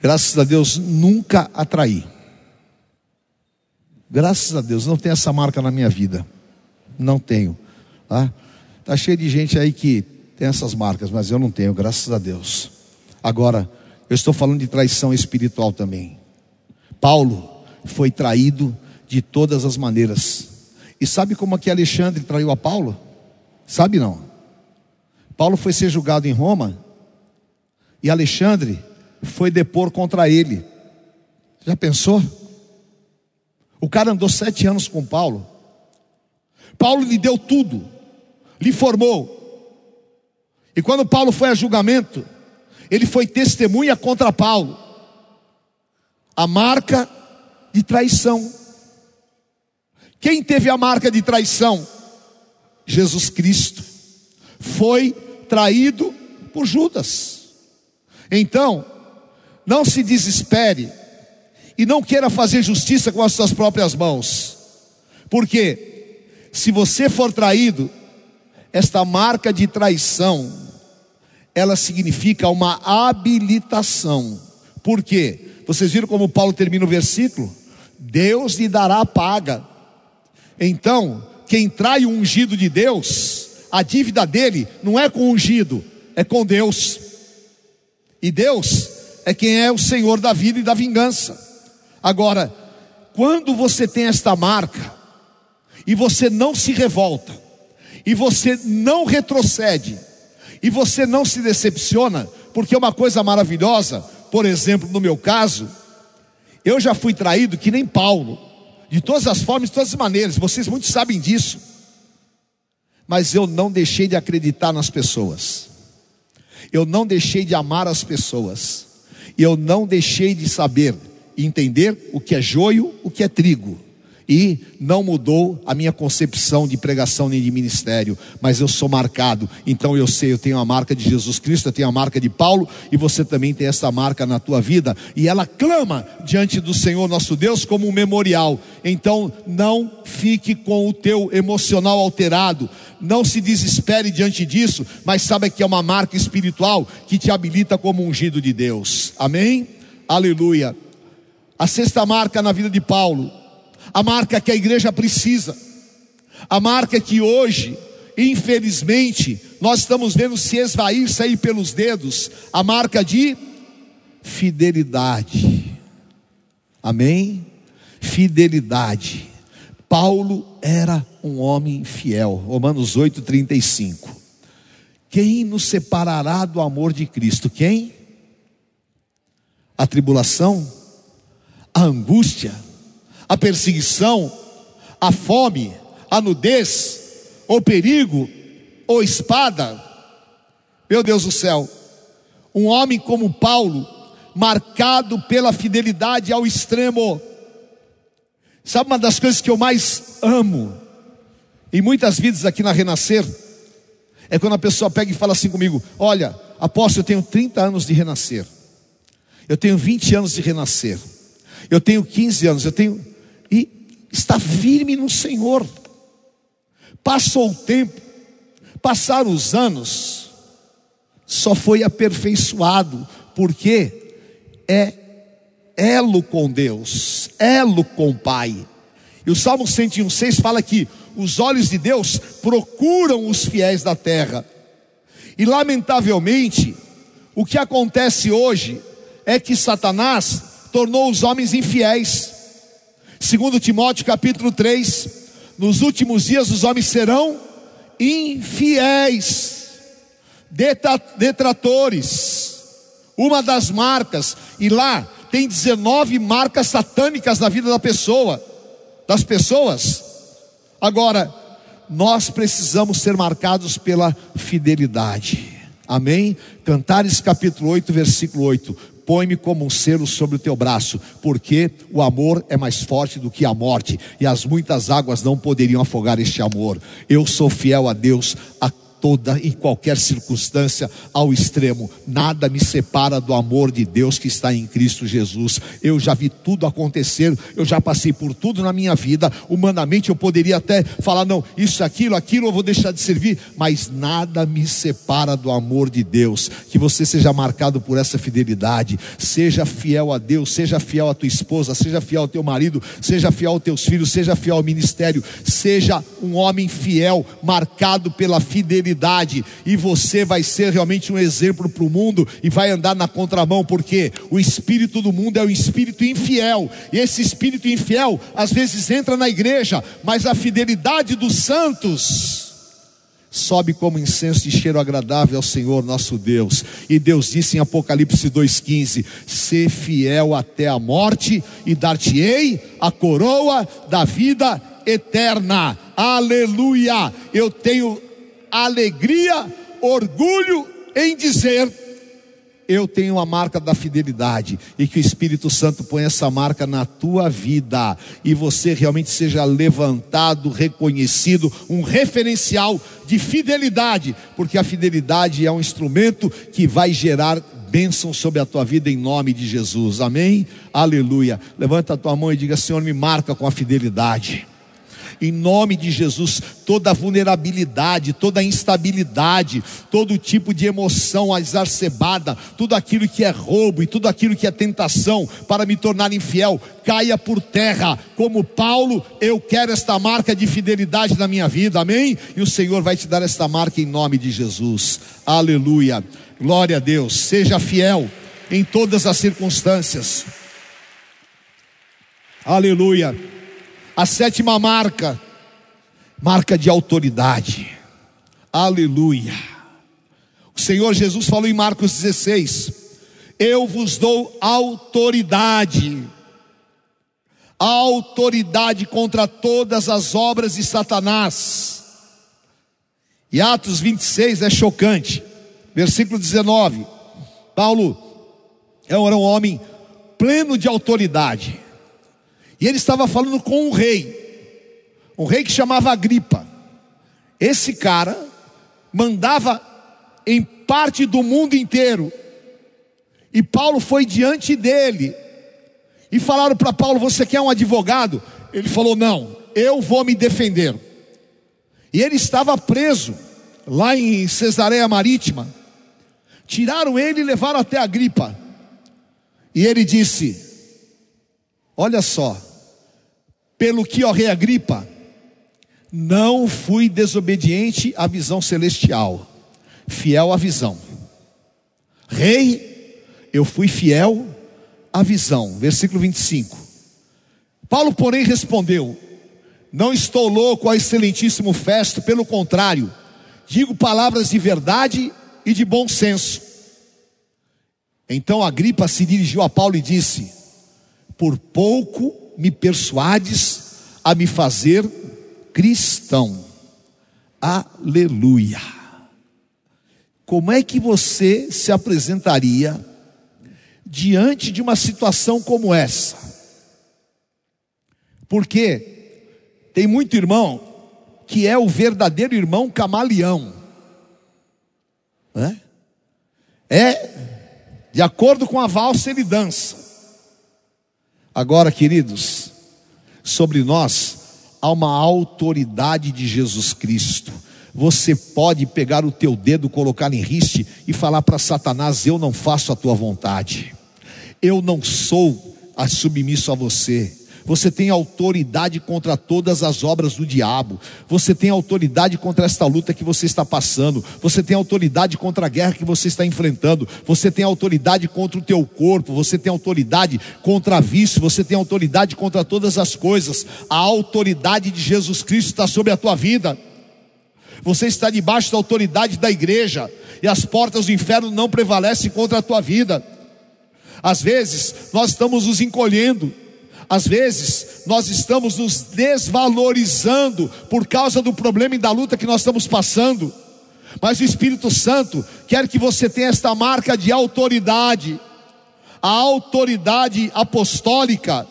Graças a Deus nunca atraí. Graças a Deus não tem essa marca na minha vida. Não tenho. Tá? tá cheio de gente aí que tem essas marcas, mas eu não tenho, graças a Deus. Agora, eu estou falando de traição espiritual também. Paulo foi traído de todas as maneiras. E sabe como aqui Alexandre traiu a Paulo? Sabe não? Paulo foi ser julgado em Roma e Alexandre foi depor contra ele. Já pensou? O cara andou sete anos com Paulo. Paulo lhe deu tudo, lhe formou. E quando Paulo foi a julgamento, ele foi testemunha contra Paulo. A marca de traição. Quem teve a marca de traição? Jesus Cristo. Foi traído por Judas. Então, não se desespere e não queira fazer justiça com as suas próprias mãos. Porque se você for traído, esta marca de traição, ela significa uma habilitação. Por quê? Vocês viram como Paulo termina o versículo? Deus lhe dará a paga então, quem trai o ungido de Deus, a dívida dele não é com o ungido, é com Deus. E Deus é quem é o Senhor da vida e da vingança. Agora, quando você tem esta marca, e você não se revolta, e você não retrocede, e você não se decepciona, porque é uma coisa maravilhosa, por exemplo, no meu caso, eu já fui traído que nem Paulo de todas as formas, de todas as maneiras, vocês muitos sabem disso. Mas eu não deixei de acreditar nas pessoas, eu não deixei de amar as pessoas, eu não deixei de saber entender o que é joio, o que é trigo e não mudou a minha concepção de pregação nem de ministério, mas eu sou marcado, então eu sei, eu tenho a marca de Jesus Cristo, eu tenho a marca de Paulo, e você também tem essa marca na tua vida, e ela clama diante do Senhor nosso Deus como um memorial. Então não fique com o teu emocional alterado, não se desespere diante disso, mas saiba que é uma marca espiritual que te habilita como ungido de Deus. Amém? Aleluia. A sexta marca na vida de Paulo a marca que a igreja precisa, a marca que hoje, infelizmente, nós estamos vendo se esvair, sair pelos dedos, a marca de fidelidade. Amém? Fidelidade. Paulo era um homem fiel. Romanos 8:35. Quem nos separará do amor de Cristo? Quem? A tribulação, a angústia, a perseguição, a fome, a nudez, o perigo, ou espada. Meu Deus do céu, um homem como Paulo, marcado pela fidelidade ao extremo. Sabe uma das coisas que eu mais amo em muitas vidas aqui na Renascer? É quando a pessoa pega e fala assim comigo: Olha, apóstolo, eu tenho 30 anos de renascer, eu tenho 20 anos de renascer, eu tenho 15 anos, eu tenho. E está firme no Senhor. Passou o tempo, passaram os anos, só foi aperfeiçoado, porque é elo com Deus, elo com o Pai. E o Salmo 101,6 fala que os olhos de Deus procuram os fiéis da terra. E lamentavelmente, o que acontece hoje é que Satanás tornou os homens infiéis. Segundo Timóteo capítulo 3, nos últimos dias os homens serão infiéis, detratores. Uma das marcas, e lá tem 19 marcas satânicas na vida da pessoa, das pessoas. Agora, nós precisamos ser marcados pela fidelidade. Amém? Cantares capítulo 8, versículo 8 põe-me como um selo sobre o teu braço, porque o amor é mais forte do que a morte, e as muitas águas não poderiam afogar este amor. Eu sou fiel a Deus, a toda e qualquer circunstância ao extremo. Nada me separa do amor de Deus que está em Cristo Jesus. Eu já vi tudo acontecer, eu já passei por tudo na minha vida. Humanamente eu poderia até falar, não, isso, aquilo, aquilo, eu vou deixar de servir, mas nada me separa do amor de Deus. Que você seja marcado por essa fidelidade. Seja fiel a Deus, seja fiel à tua esposa, seja fiel ao teu marido, seja fiel aos teus filhos, seja fiel ao ministério, seja um homem fiel, marcado pela fidelidade e você vai ser realmente um exemplo para o mundo e vai andar na contramão, porque o espírito do mundo é o espírito infiel, e esse espírito infiel às vezes entra na igreja, mas a fidelidade dos santos sobe como incenso de cheiro agradável ao Senhor nosso Deus. E Deus disse em Apocalipse 2,15: Ser fiel até a morte, e dar-te-ei a coroa da vida eterna. Aleluia! Eu tenho alegria, orgulho em dizer: eu tenho a marca da fidelidade e que o Espírito Santo põe essa marca na tua vida e você realmente seja levantado, reconhecido, um referencial de fidelidade, porque a fidelidade é um instrumento que vai gerar bênção sobre a tua vida em nome de Jesus. Amém? Aleluia. Levanta a tua mão e diga: Senhor, me marca com a fidelidade em nome de Jesus, toda vulnerabilidade, toda instabilidade, todo tipo de emoção exacerbada, tudo aquilo que é roubo e tudo aquilo que é tentação para me tornar infiel, caia por terra. Como Paulo, eu quero esta marca de fidelidade na minha vida, amém? E o Senhor vai te dar esta marca em nome de Jesus, aleluia. Glória a Deus, seja fiel em todas as circunstâncias. Aleluia. A sétima marca, marca de autoridade. Aleluia. O Senhor Jesus falou em Marcos 16: Eu vos dou autoridade, autoridade contra todas as obras de Satanás. E Atos 26 é chocante, versículo 19. Paulo era um homem pleno de autoridade. E ele estava falando com um rei, um rei que chamava Agripa. Esse cara mandava em parte do mundo inteiro. E Paulo foi diante dele. E falaram para Paulo: Você quer um advogado? Ele falou: Não, eu vou me defender. E ele estava preso lá em Cesareia Marítima. Tiraram ele e levaram até Agripa. E ele disse: Olha só, Pelo que, ó rei Agripa, não fui desobediente à visão celestial, fiel à visão. Rei, eu fui fiel à visão. Versículo 25. Paulo, porém, respondeu: Não estou louco, ó excelentíssimo Festo, pelo contrário, digo palavras de verdade e de bom senso. Então Agripa se dirigiu a Paulo e disse: Por pouco me persuades a me fazer cristão. Aleluia. Como é que você se apresentaria diante de uma situação como essa? Porque tem muito irmão que é o verdadeiro irmão camaleão. É? é de acordo com a valsa ele dança. Agora, queridos, sobre nós há uma autoridade de Jesus Cristo. Você pode pegar o teu dedo, colocar em riste e falar para Satanás: Eu não faço a tua vontade, eu não sou submisso a você. Você tem autoridade contra todas as obras do diabo. Você tem autoridade contra esta luta que você está passando. Você tem autoridade contra a guerra que você está enfrentando. Você tem autoridade contra o teu corpo. Você tem autoridade contra vício. Você tem autoridade contra todas as coisas. A autoridade de Jesus Cristo está sobre a tua vida. Você está debaixo da autoridade da igreja. E as portas do inferno não prevalecem contra a tua vida. Às vezes, nós estamos nos encolhendo às vezes, nós estamos nos desvalorizando por causa do problema e da luta que nós estamos passando. Mas o Espírito Santo quer que você tenha esta marca de autoridade. A autoridade apostólica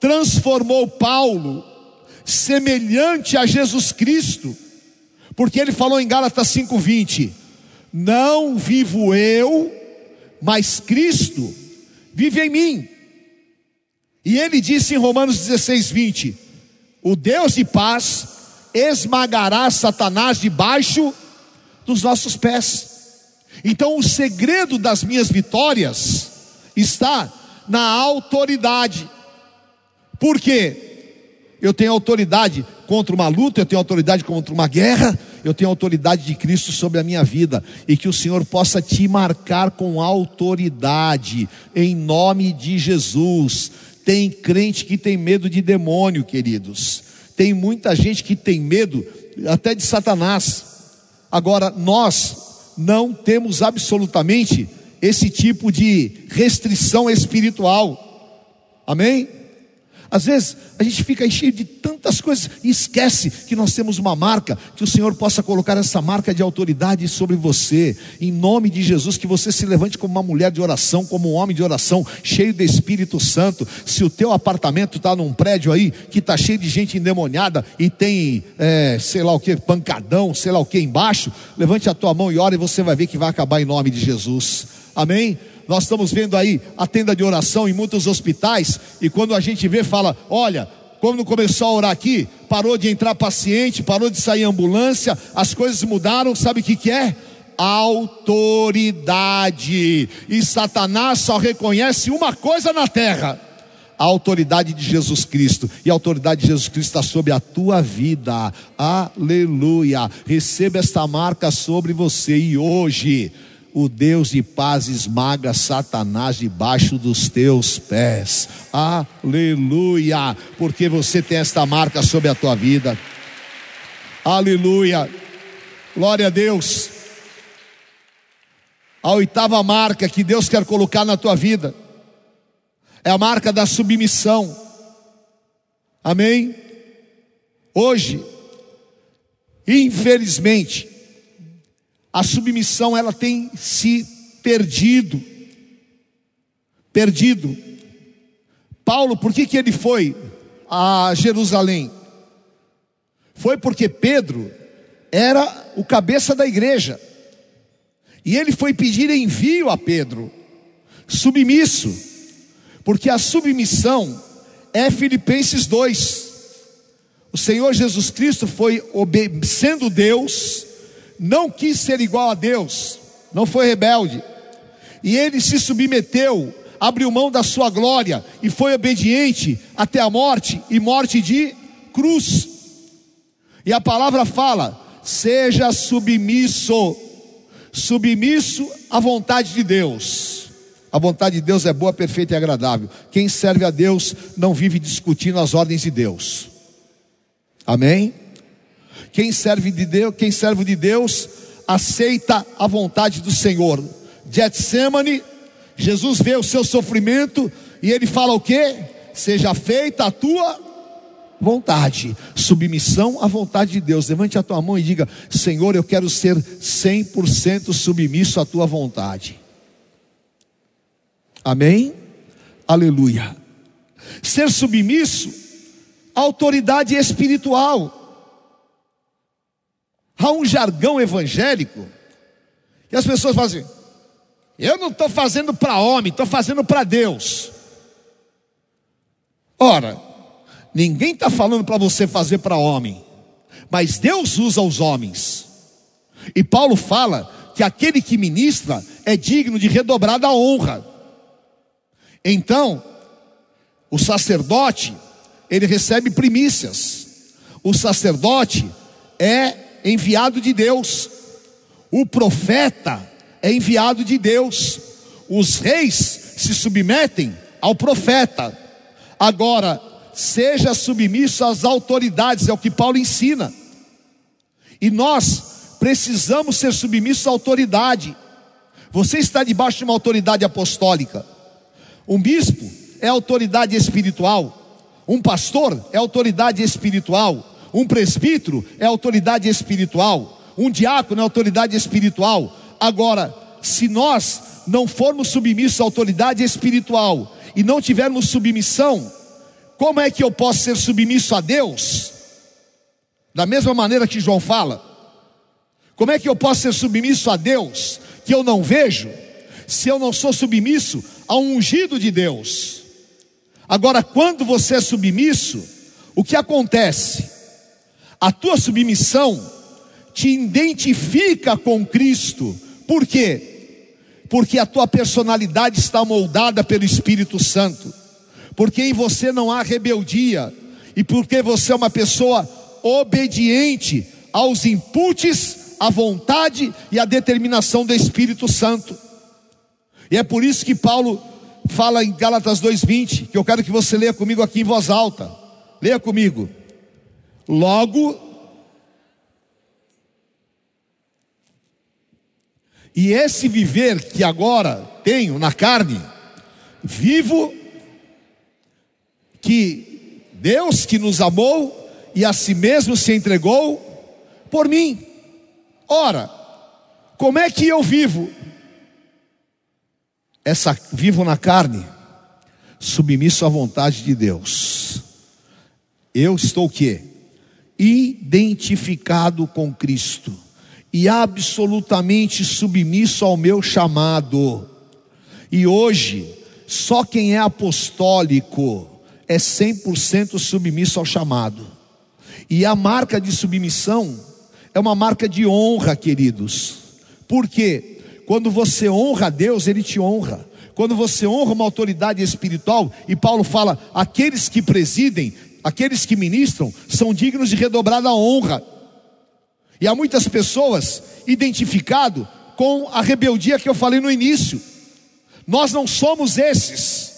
transformou Paulo semelhante a Jesus Cristo, porque ele falou em Gálatas 5:20: Não vivo eu, mas Cristo vive em mim. E ele disse em Romanos 16, 20: O Deus de paz esmagará Satanás debaixo dos nossos pés. Então, o segredo das minhas vitórias está na autoridade. Por quê? Eu tenho autoridade contra uma luta, eu tenho autoridade contra uma guerra, eu tenho autoridade de Cristo sobre a minha vida, e que o Senhor possa te marcar com autoridade, em nome de Jesus. Tem crente que tem medo de demônio, queridos. Tem muita gente que tem medo até de Satanás. Agora, nós não temos absolutamente esse tipo de restrição espiritual. Amém? Às vezes a gente fica cheio de tantas coisas e esquece que nós temos uma marca, que o Senhor possa colocar essa marca de autoridade sobre você, em nome de Jesus, que você se levante como uma mulher de oração, como um homem de oração, cheio do Espírito Santo. Se o teu apartamento está num prédio aí que está cheio de gente endemoniada e tem, é, sei lá o que, pancadão, sei lá o que embaixo, levante a tua mão e ore e você vai ver que vai acabar em nome de Jesus. Amém? Nós estamos vendo aí a tenda de oração em muitos hospitais, e quando a gente vê, fala: olha, quando começou a orar aqui, parou de entrar paciente, parou de sair ambulância, as coisas mudaram, sabe o que, que é? Autoridade. E Satanás só reconhece uma coisa na terra: a autoridade de Jesus Cristo. E a autoridade de Jesus Cristo está sobre a tua vida. Aleluia. Receba esta marca sobre você. E hoje o Deus de paz esmaga Satanás debaixo dos teus pés. Aleluia! Porque você tem esta marca sobre a tua vida. Aleluia! Glória a Deus. A oitava marca que Deus quer colocar na tua vida é a marca da submissão. Amém? Hoje, infelizmente, a submissão ela tem se perdido. Perdido. Paulo, por que, que ele foi a Jerusalém? Foi porque Pedro era o cabeça da igreja. E ele foi pedir envio a Pedro, submisso, porque a submissão é Filipenses 2. O Senhor Jesus Cristo foi sendo Deus, não quis ser igual a Deus, não foi rebelde, e ele se submeteu abriu mão da sua glória e foi obediente até a morte e morte de cruz. E a palavra fala: seja submisso, submisso à vontade de Deus. A vontade de Deus é boa, perfeita e agradável. Quem serve a Deus não vive discutindo as ordens de Deus. Amém? Quem serve de Deus, quem serve de Deus, aceita a vontade do Senhor. Getsemane, Jesus vê o seu sofrimento e ele fala o que? Seja feita a tua vontade, submissão à vontade de Deus. Levante a tua mão e diga: Senhor, eu quero ser 100% submisso à tua vontade. Amém? Aleluia. Ser submisso à autoridade espiritual. Há um jargão evangélico e as pessoas fazem: assim, eu não estou fazendo para homem, estou fazendo para Deus. Ora, ninguém está falando para você fazer para homem, mas Deus usa os homens. E Paulo fala que aquele que ministra é digno de redobrada honra. Então, o sacerdote, ele recebe primícias. O sacerdote é enviado de Deus. O profeta é enviado de Deus. Os reis se submetem ao profeta. Agora, seja submisso às autoridades, é o que Paulo ensina. E nós precisamos ser submissos à autoridade. Você está debaixo de uma autoridade apostólica. Um bispo é autoridade espiritual. Um pastor é autoridade espiritual. Um presbítero é autoridade espiritual. Um diácono é autoridade espiritual. Agora, se nós não formos submissos à autoridade espiritual e não tivermos submissão, como é que eu posso ser submisso a Deus? Da mesma maneira que João fala. Como é que eu posso ser submisso a Deus que eu não vejo, se eu não sou submisso a um ungido de Deus? Agora, quando você é submisso, o que acontece? A tua submissão te identifica com Cristo por quê? Porque a tua personalidade está moldada pelo Espírito Santo, porque em você não há rebeldia, e porque você é uma pessoa obediente aos inputs, à vontade e à determinação do Espírito Santo. E é por isso que Paulo fala em Gálatas 2:20, que eu quero que você leia comigo aqui em voz alta. Leia comigo. Logo E esse viver que agora tenho na carne, vivo, que Deus que nos amou e a si mesmo se entregou por mim. Ora, como é que eu vivo? Essa vivo na carne, submisso à vontade de Deus. Eu estou o quê? Identificado com Cristo e absolutamente submisso ao meu chamado. E hoje, só quem é apostólico é 100% submisso ao chamado. E a marca de submissão é uma marca de honra, queridos. Porque quando você honra a Deus, ele te honra. Quando você honra uma autoridade espiritual, e Paulo fala: aqueles que presidem, aqueles que ministram, são dignos de redobrada honra. E há muitas pessoas identificado com a rebeldia que eu falei no início. Nós não somos esses.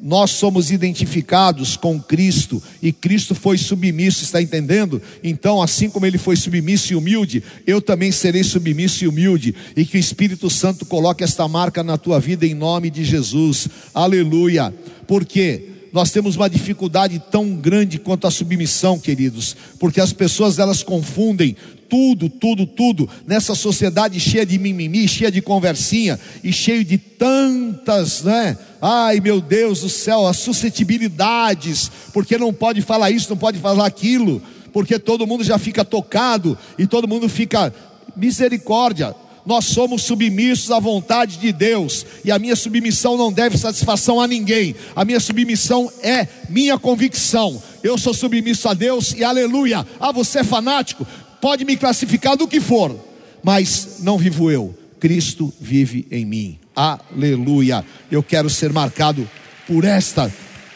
Nós somos identificados com Cristo e Cristo foi submisso, está entendendo? Então, assim como ele foi submisso e humilde, eu também serei submisso e humilde, e que o Espírito Santo coloque esta marca na tua vida em nome de Jesus. Aleluia. Porque nós temos uma dificuldade tão grande quanto a submissão, queridos, porque as pessoas elas confundem tudo, tudo, tudo nessa sociedade cheia de mimimi, cheia de conversinha e cheio de tantas, né? Ai, meu Deus do céu, as suscetibilidades, porque não pode falar isso, não pode falar aquilo, porque todo mundo já fica tocado e todo mundo fica misericórdia nós somos submissos à vontade de Deus, e a minha submissão não deve satisfação a ninguém, a minha submissão é minha convicção. Eu sou submisso a Deus e aleluia. Ah, você é fanático? Pode me classificar do que for, mas não vivo eu, Cristo vive em mim. Aleluia. Eu quero ser marcado por esta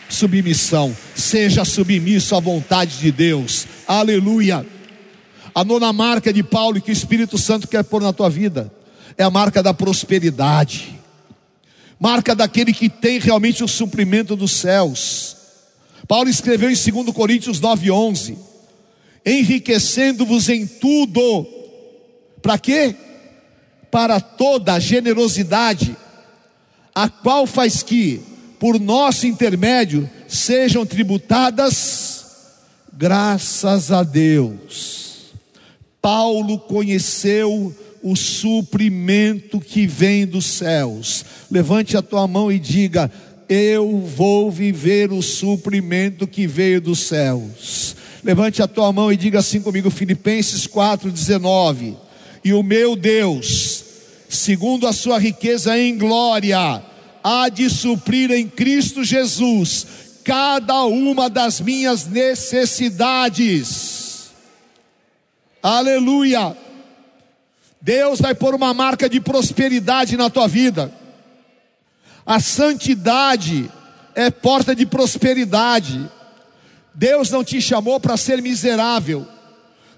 submissão. Seja submisso à vontade de Deus. Aleluia. A nona marca de Paulo que o Espírito Santo quer pôr na tua vida é a marca da prosperidade. Marca daquele que tem realmente o suprimento dos céus. Paulo escreveu em 2 Coríntios 9:11: Enriquecendo-vos em tudo. Para quê? Para toda a generosidade, a qual faz que por nosso intermédio sejam tributadas graças a Deus. Paulo conheceu o suprimento que vem dos céus. Levante a tua mão e diga: Eu vou viver o suprimento que veio dos céus. Levante a tua mão e diga assim comigo, Filipenses 4,19. E o meu Deus, segundo a sua riqueza em glória, há de suprir em Cristo Jesus cada uma das minhas necessidades. Aleluia. Deus vai pôr uma marca de prosperidade na tua vida. A santidade é porta de prosperidade. Deus não te chamou para ser miserável.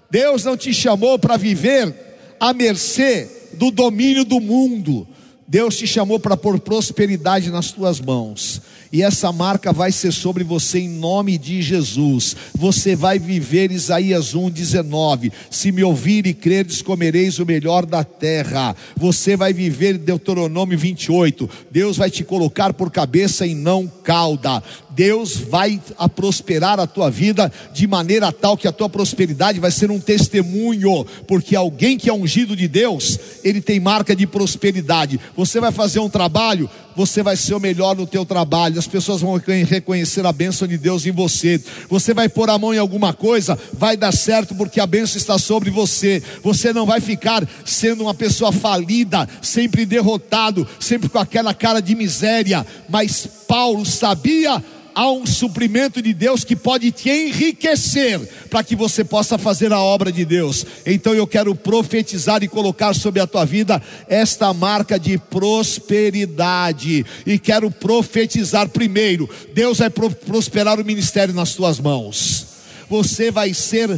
Deus não te chamou para viver à mercê do domínio do mundo. Deus te chamou para pôr prosperidade nas tuas mãos e essa marca vai ser sobre você em nome de Jesus. Você vai viver Isaías 1:19. Se me ouvir e creres, comereis o melhor da terra. Você vai viver Deuteronômio 28. Deus vai te colocar por cabeça e não cauda. Deus vai a prosperar a tua vida de maneira tal que a tua prosperidade vai ser um testemunho, porque alguém que é ungido de Deus, ele tem marca de prosperidade. Você vai fazer um trabalho, você vai ser o melhor no teu trabalho, as pessoas vão reconhecer a bênção de Deus em você. Você vai pôr a mão em alguma coisa, vai dar certo porque a bênção está sobre você. Você não vai ficar sendo uma pessoa falida, sempre derrotado, sempre com aquela cara de miséria. Mas Paulo sabia há um suprimento de Deus que pode te enriquecer para que você possa fazer a obra de Deus. Então eu quero profetizar e colocar sobre a tua vida esta marca de prosperidade. E quero profetizar primeiro: Deus vai prosperar o ministério nas tuas mãos. Você vai ser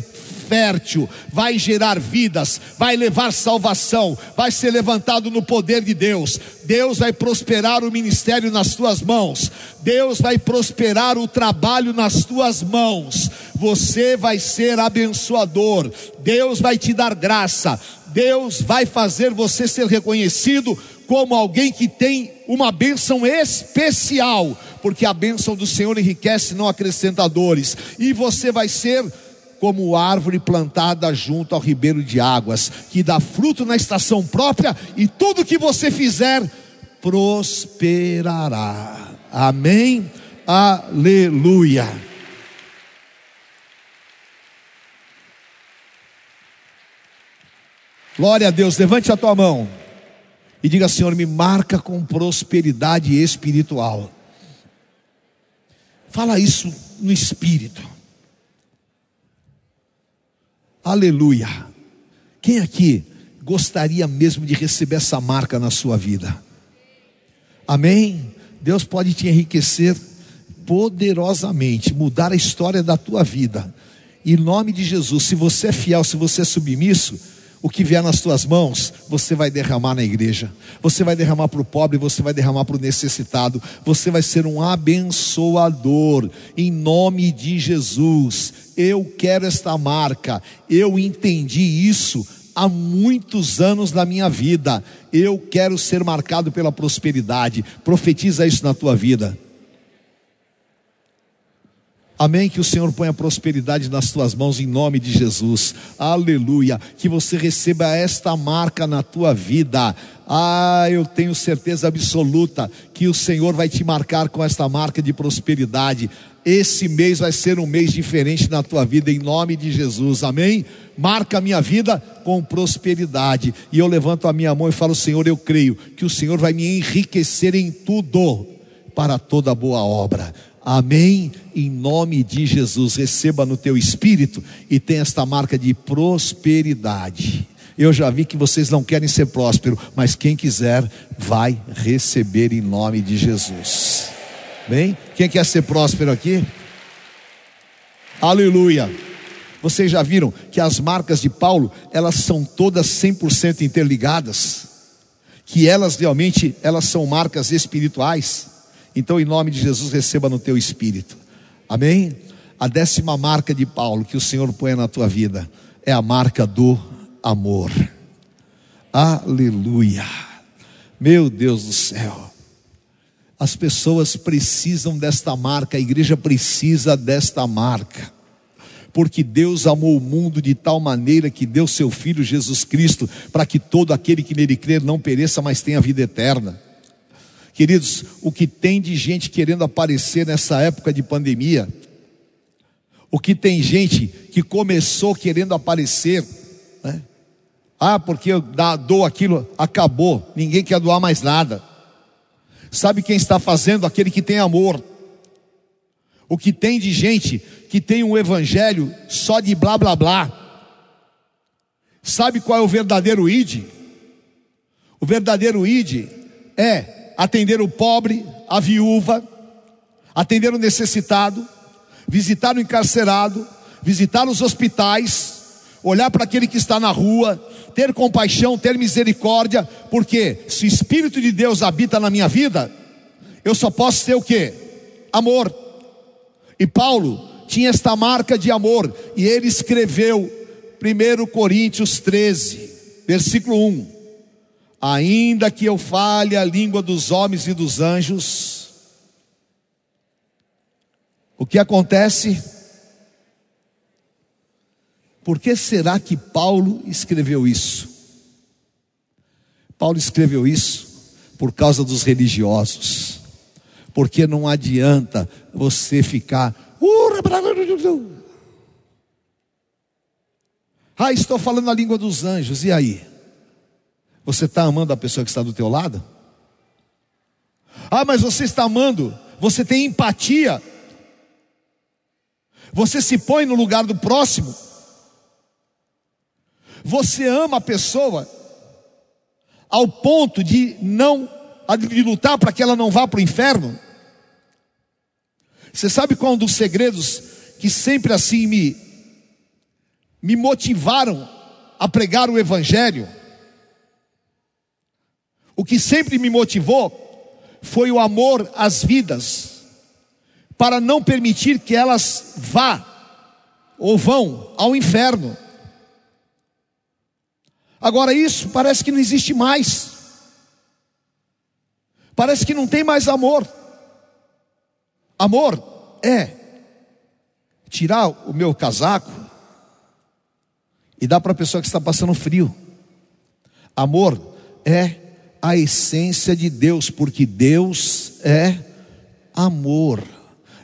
fértil, vai gerar vidas, vai levar salvação, vai ser levantado no poder de Deus. Deus vai prosperar o ministério nas tuas mãos, Deus vai prosperar o trabalho nas tuas mãos. Você vai ser abençoador, Deus vai te dar graça, Deus vai fazer você ser reconhecido como alguém que tem uma bênção especial, porque a bênção do Senhor enriquece, não acrescenta dores, e você vai ser como árvore plantada junto ao ribeiro de águas, que dá fruto na estação própria, e tudo que você fizer prosperará. Amém? Aleluia. Glória a Deus, levante a tua mão e diga: Senhor, me marca com prosperidade espiritual. Fala isso no espírito. Aleluia. Quem aqui gostaria mesmo de receber essa marca na sua vida? Amém? Deus pode te enriquecer poderosamente, mudar a história da tua vida. Em nome de Jesus, se você é fiel, se você é submisso, o que vier nas tuas mãos, você vai derramar na igreja. Você vai derramar para o pobre, você vai derramar para o necessitado. Você vai ser um abençoador. Em nome de Jesus. Eu quero esta marca. Eu entendi isso há muitos anos na minha vida. Eu quero ser marcado pela prosperidade. Profetiza isso na tua vida. Amém. Que o Senhor ponha prosperidade nas tuas mãos em nome de Jesus. Aleluia. Que você receba esta marca na tua vida. Ah, eu tenho certeza absoluta que o Senhor vai te marcar com esta marca de prosperidade. Esse mês vai ser um mês diferente na tua vida, em nome de Jesus, amém? Marca a minha vida com prosperidade, e eu levanto a minha mão e falo: Senhor, eu creio que o Senhor vai me enriquecer em tudo, para toda boa obra. Amém? Em nome de Jesus, receba no teu espírito e tenha esta marca de prosperidade. Eu já vi que vocês não querem ser próspero, mas quem quiser vai receber em nome de Jesus. Bem? Quem quer ser próspero aqui? Aleluia. Vocês já viram que as marcas de Paulo, elas são todas 100% interligadas? Que elas realmente, elas são marcas espirituais? Então, em nome de Jesus, receba no teu espírito. Amém? A décima marca de Paulo que o Senhor põe na tua vida é a marca do amor. Aleluia. Meu Deus do céu. As pessoas precisam desta marca, a igreja precisa desta marca. Porque Deus amou o mundo de tal maneira que deu seu Filho Jesus Cristo, para que todo aquele que nele crer não pereça, mas tenha vida eterna. Queridos, o que tem de gente querendo aparecer nessa época de pandemia, o que tem gente que começou querendo aparecer, né? Ah, porque eu dou aquilo, acabou, ninguém quer doar mais nada. Sabe quem está fazendo? Aquele que tem amor. O que tem de gente que tem um evangelho só de blá blá blá. Sabe qual é o verdadeiro ID? O verdadeiro ID é atender o pobre, a viúva, atender o necessitado, visitar o encarcerado, visitar os hospitais, olhar para aquele que está na rua, ter compaixão, ter misericórdia, porque se o Espírito de Deus habita na minha vida, eu só posso ter o que? Amor. E Paulo tinha esta marca de amor, e ele escreveu 1 Coríntios 13, versículo 1: Ainda que eu fale a língua dos homens e dos anjos, o que acontece? Por que será que Paulo escreveu isso? Paulo escreveu isso por causa dos religiosos. Porque não adianta você ficar. Ah, estou falando a língua dos anjos, e aí? Você está amando a pessoa que está do teu lado? Ah, mas você está amando, você tem empatia. Você se põe no lugar do próximo. Você ama a pessoa ao ponto de não de lutar para que ela não vá para o inferno. Você sabe qual é um dos segredos que sempre assim me me motivaram a pregar o evangelho? O que sempre me motivou foi o amor às vidas, para não permitir que elas vá ou vão ao inferno. Agora, isso parece que não existe mais. Parece que não tem mais amor. Amor é tirar o meu casaco e dar para a pessoa que está passando frio. Amor é a essência de Deus, porque Deus é amor.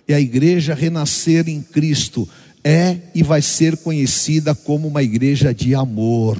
E a igreja renascer em Cristo é e vai ser conhecida como uma igreja de amor.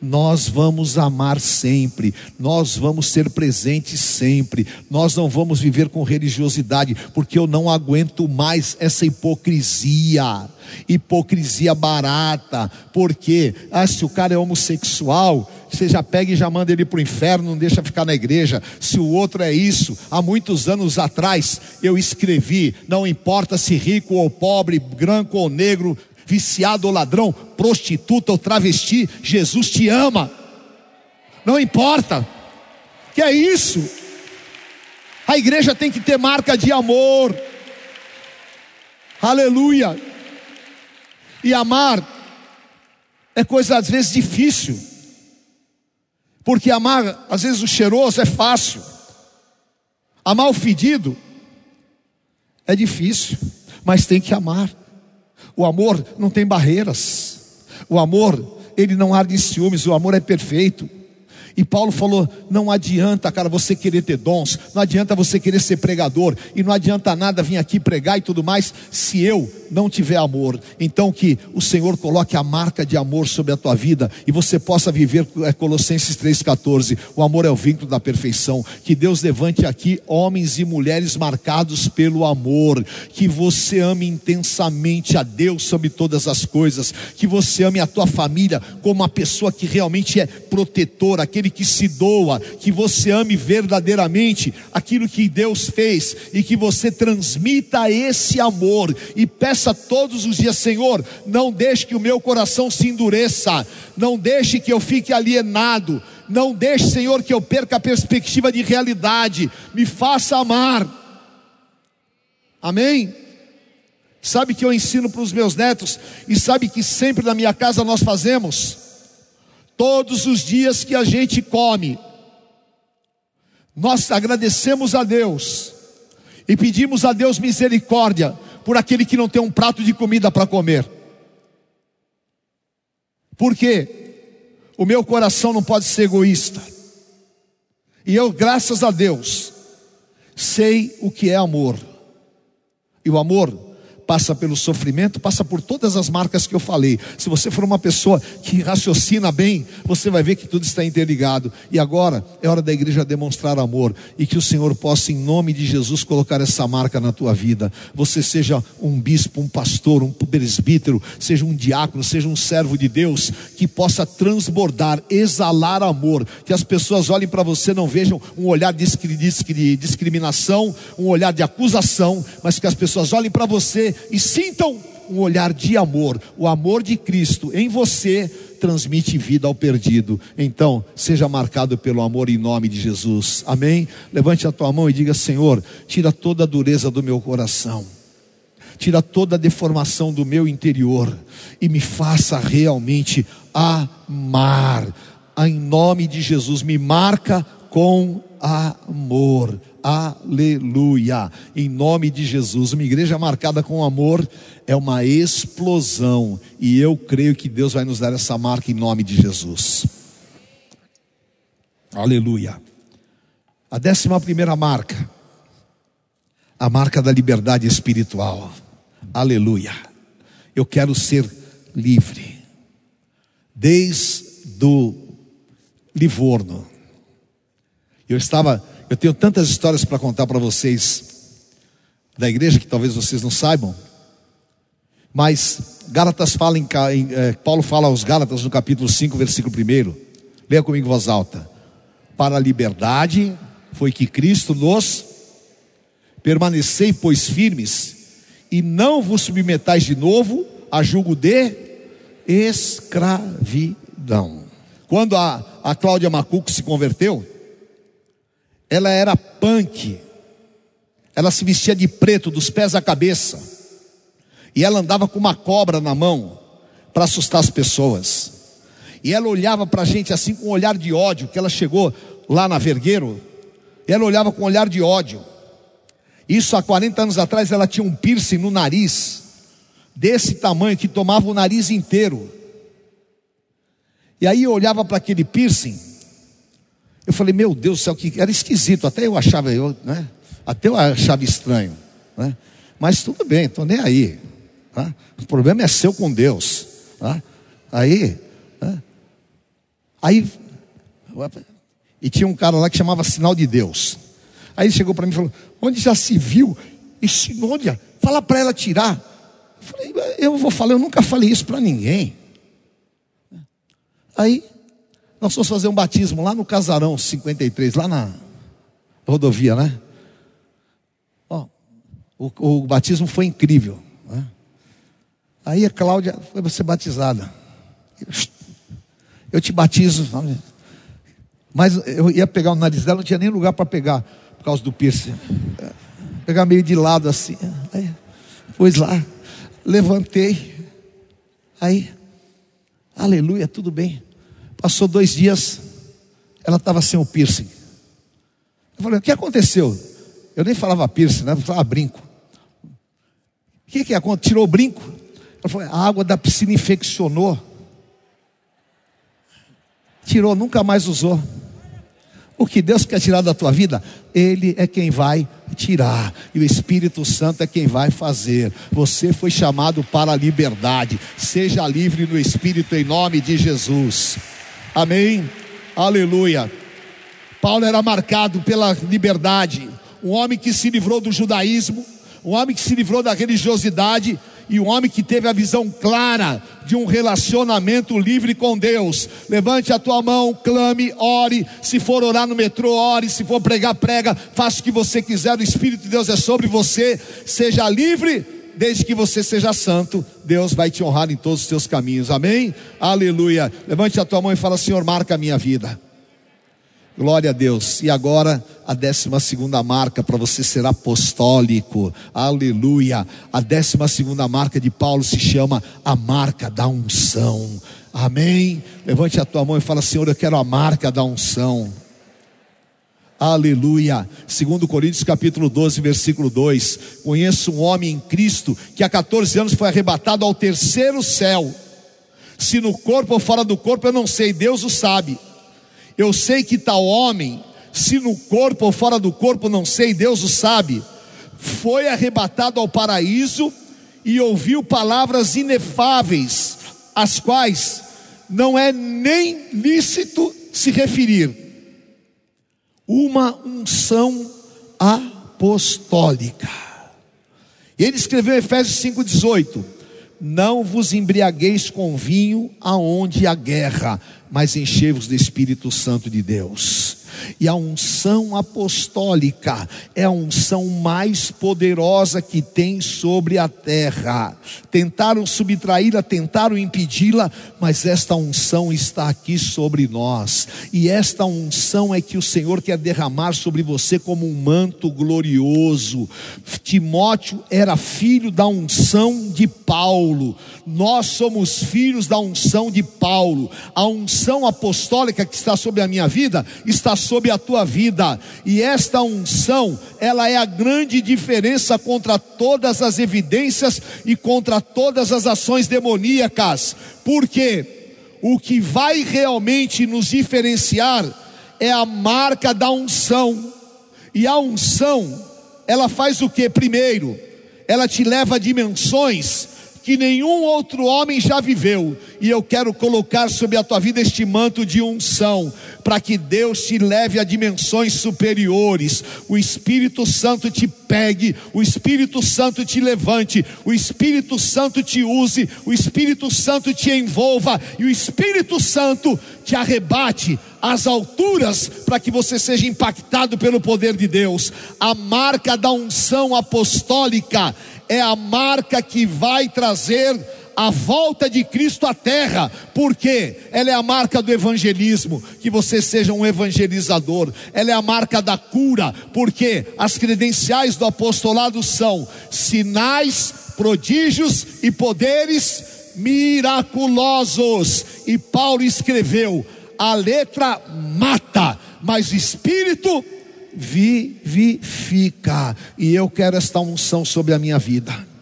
Nós vamos amar sempre, nós vamos ser presentes sempre, nós não vamos viver com religiosidade, porque eu não aguento mais essa hipocrisia. Hipocrisia barata, porque ah, se o cara é homossexual, você já pega e já manda ele para o inferno, não deixa ficar na igreja. Se o outro é isso, há muitos anos atrás eu escrevi: não importa se rico ou pobre, branco ou negro, viciado ou ladrão, prostituta ou travesti, Jesus te ama. Não importa. Que é isso? A igreja tem que ter marca de amor. Aleluia. E amar é coisa às vezes difícil. Porque amar, às vezes, o cheiroso é fácil, amar o fedido é difícil, mas tem que amar. O amor não tem barreiras, o amor, ele não arde em ciúmes, o amor é perfeito. E Paulo falou: não adianta, cara, você querer ter dons, não adianta você querer ser pregador, e não adianta nada vir aqui pregar e tudo mais, se eu não tiver amor. Então, que o Senhor coloque a marca de amor sobre a tua vida e você possa viver, é, Colossenses 3,14: o amor é o vínculo da perfeição. Que Deus levante aqui homens e mulheres marcados pelo amor, que você ame intensamente a Deus sobre todas as coisas, que você ame a tua família como uma pessoa que realmente é protetora, aquele que se doa, que você ame verdadeiramente aquilo que Deus fez e que você transmita esse amor e peça todos os dias, Senhor, não deixe que o meu coração se endureça, não deixe que eu fique alienado, não deixe, Senhor, que eu perca a perspectiva de realidade, me faça amar. Amém? Sabe que eu ensino para os meus netos e sabe que sempre na minha casa nós fazemos? Todos os dias que a gente come, nós agradecemos a Deus e pedimos a Deus misericórdia por aquele que não tem um prato de comida para comer. Por quê? O meu coração não pode ser egoísta. E eu, graças a Deus, sei o que é amor. E o amor passa pelo sofrimento, passa por todas as marcas que eu falei. Se você for uma pessoa que raciocina bem, você vai ver que tudo está interligado. E agora é hora da igreja demonstrar amor e que o Senhor possa, em nome de Jesus, colocar essa marca na tua vida. Você seja um bispo, um pastor, um presbítero, seja um diácono, seja um servo de Deus, que possa transbordar, exalar amor, que as pessoas olhem para você, não vejam um olhar de discriminação, um olhar de acusação, mas que as pessoas olhem para você e sintam um olhar de amor. O amor de Cristo em você transmite vida ao perdido. Então, seja marcado pelo amor em nome de Jesus. Amém? Levante a tua mão e diga: Senhor, tira toda a dureza do meu coração. Tira toda a deformação do meu interior e me faça realmente amar. Em nome de Jesus, me marca com amor. Aleluia. Em nome de Jesus. Uma igreja marcada com amor é uma explosão. E eu creio que Deus vai nos dar essa marca em nome de Jesus. Aleluia. A décima primeira marca. A marca da liberdade espiritual. Aleluia. Eu quero ser livre. Desde o Livorno. Eu estava eu tenho tantas histórias para contar para vocês da igreja que talvez vocês não saibam. Mas Gálatas fala em, em eh, Paulo fala aos Gálatas no capítulo 5, versículo 1. Leia comigo em voz alta. Para a liberdade foi que Cristo nos permanecei, pois firmes, e não vos submetais de novo a julgo de escravidão. Quando a, a Cláudia Macuco se converteu, ela era punk, ela se vestia de preto dos pés à cabeça, e ela andava com uma cobra na mão para assustar as pessoas. E ela olhava para a gente assim com um olhar de ódio, que ela chegou lá na Vergueiro, e ela olhava com um olhar de ódio. Isso há 40 anos atrás ela tinha um piercing no nariz, desse tamanho, que tomava o nariz inteiro. E aí eu olhava para aquele piercing, eu falei, meu Deus do céu, que era esquisito, até eu achava, eu, né? Até eu achava estranho. Né? Mas tudo bem, estou nem aí. Tá? O problema é seu com Deus. Tá? Aí, né? aí, e tinha um cara lá que chamava Sinal de Deus. Aí ele chegou para mim e falou: Onde já se viu esse onde? Fala para ela tirar. Eu falei: Eu vou falar, eu nunca falei isso para ninguém. Aí nós fomos fazer um batismo lá no Casarão 53, lá na rodovia, né? Ó, o, o batismo foi incrível. Né? Aí a Cláudia foi ser batizada. Eu te batizo. Mas eu ia pegar o nariz dela, não tinha nem lugar para pegar, por causa do piercing. Pegar meio de lado assim. Aí, pois lá, levantei. Aí, aleluia, tudo bem. Passou dois dias, ela estava sem o piercing. Eu falei, o que aconteceu? Eu nem falava piercing, né? eu falava brinco. O que, que aconteceu? Tirou o brinco? Ela falou, a água da piscina infeccionou. Tirou, nunca mais usou. O que Deus quer tirar da tua vida, Ele é quem vai tirar, e o Espírito Santo é quem vai fazer. Você foi chamado para a liberdade, seja livre no Espírito em nome de Jesus. Amém? Aleluia. Paulo era marcado pela liberdade, um homem que se livrou do judaísmo, um homem que se livrou da religiosidade e um homem que teve a visão clara de um relacionamento livre com Deus. Levante a tua mão, clame, ore. Se for orar no metrô, ore. Se for pregar, prega. Faça o que você quiser. O Espírito de Deus é sobre você. Seja livre, desde que você seja santo. Deus vai te honrar em todos os seus caminhos. Amém? Aleluia. Levante a tua mão e fala: Senhor, marca a minha vida. Glória a Deus. E agora a décima segunda marca para você ser apostólico. Aleluia. A décima segunda marca de Paulo se chama a marca da unção. Amém. Levante a tua mão e fala: Senhor, eu quero a marca da unção. Aleluia. Segundo Coríntios capítulo 12, versículo 2. Conheço um homem em Cristo que há 14 anos foi arrebatado ao terceiro céu. Se no corpo ou fora do corpo, eu não sei, Deus o sabe. Eu sei que tal homem, se no corpo ou fora do corpo, não sei, Deus o sabe, foi arrebatado ao paraíso e ouviu palavras inefáveis, às quais não é nem lícito se referir. Uma unção apostólica. Ele escreveu em Efésios 5,18: Não vos embriagueis com vinho aonde há guerra, mas enchei-vos do Espírito Santo de Deus. E a unção apostólica é a unção mais poderosa que tem sobre a terra. Tentaram subtraí-la, tentaram impedi-la, mas esta unção está aqui sobre nós. E esta unção é que o Senhor quer derramar sobre você como um manto glorioso. Timóteo era filho da unção de Paulo. Nós somos filhos da unção de Paulo. A unção apostólica que está sobre a minha vida está sobre a tua vida. E esta unção, ela é a grande diferença contra todas as evidências e contra todas as ações demoníacas. Porque o que vai realmente nos diferenciar é a marca da unção. E a unção, ela faz o que? Primeiro, ela te leva a dimensões que nenhum outro homem já viveu, e eu quero colocar sobre a tua vida este manto de unção, para que Deus te leve a dimensões superiores, o Espírito Santo te pegue, o Espírito Santo te levante, o Espírito Santo te use, o Espírito Santo te envolva, e o Espírito Santo te arrebate às alturas para que você seja impactado pelo poder de Deus. A marca da unção apostólica é a marca que vai trazer a volta de Cristo à terra, porque ela é a marca do evangelismo, que você seja um evangelizador, ela é a marca da cura, porque as credenciais do apostolado são sinais, prodígios e poderes miraculosos. E Paulo escreveu: a letra mata, mas o espírito vivifica. E eu quero esta unção sobre a minha vida.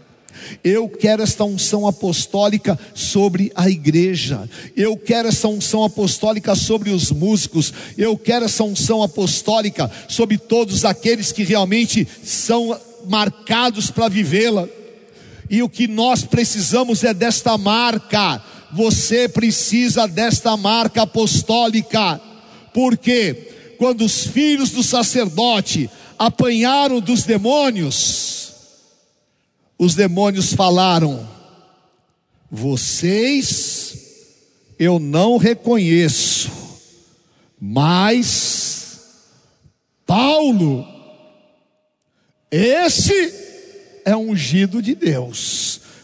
Eu quero esta unção apostólica sobre a igreja. Eu quero essa unção apostólica sobre os músicos. Eu quero essa unção apostólica sobre todos aqueles que realmente são marcados para vivê-la. E o que nós precisamos é desta marca. Você precisa desta marca apostólica. Por quê? Quando os filhos do sacerdote apanharam dos demônios, os demônios falaram: Vocês eu não reconheço, mas Paulo, esse é ungido de Deus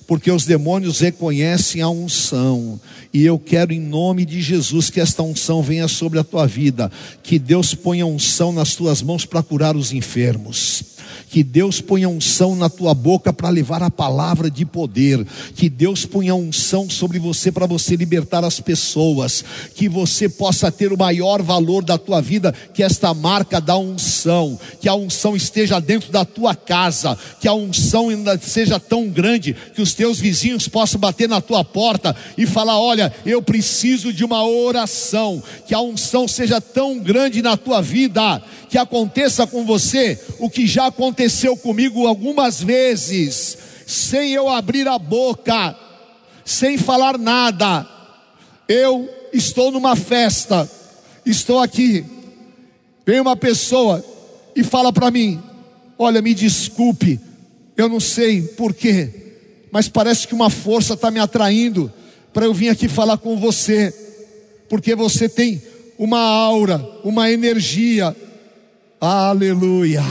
porque os demônios reconhecem a unção. E eu quero, em nome de Jesus, que esta unção venha sobre a tua vida, que Deus ponha unção nas tuas mãos para curar os enfermos. Que Deus ponha unção na tua boca para levar a palavra de poder. Que Deus ponha unção sobre você para você libertar as pessoas. Que você possa ter o maior valor da tua vida, que esta marca da unção. Que a unção esteja dentro da tua casa. Que a unção ainda seja tão grande que os teus vizinhos possam bater na tua porta e falar: Olha, eu preciso de uma oração. Que a unção seja tão grande na tua vida que aconteça com você o que já aconteceu comigo algumas vezes, sem eu abrir a boca, sem falar nada. Eu estou numa festa, estou aqui, vem uma pessoa e fala para mim: Olha, me desculpe, eu não sei porquê, mas parece que uma força está me atraindo para eu vir aqui falar com você, porque você tem uma aura, uma energia, Aleluia.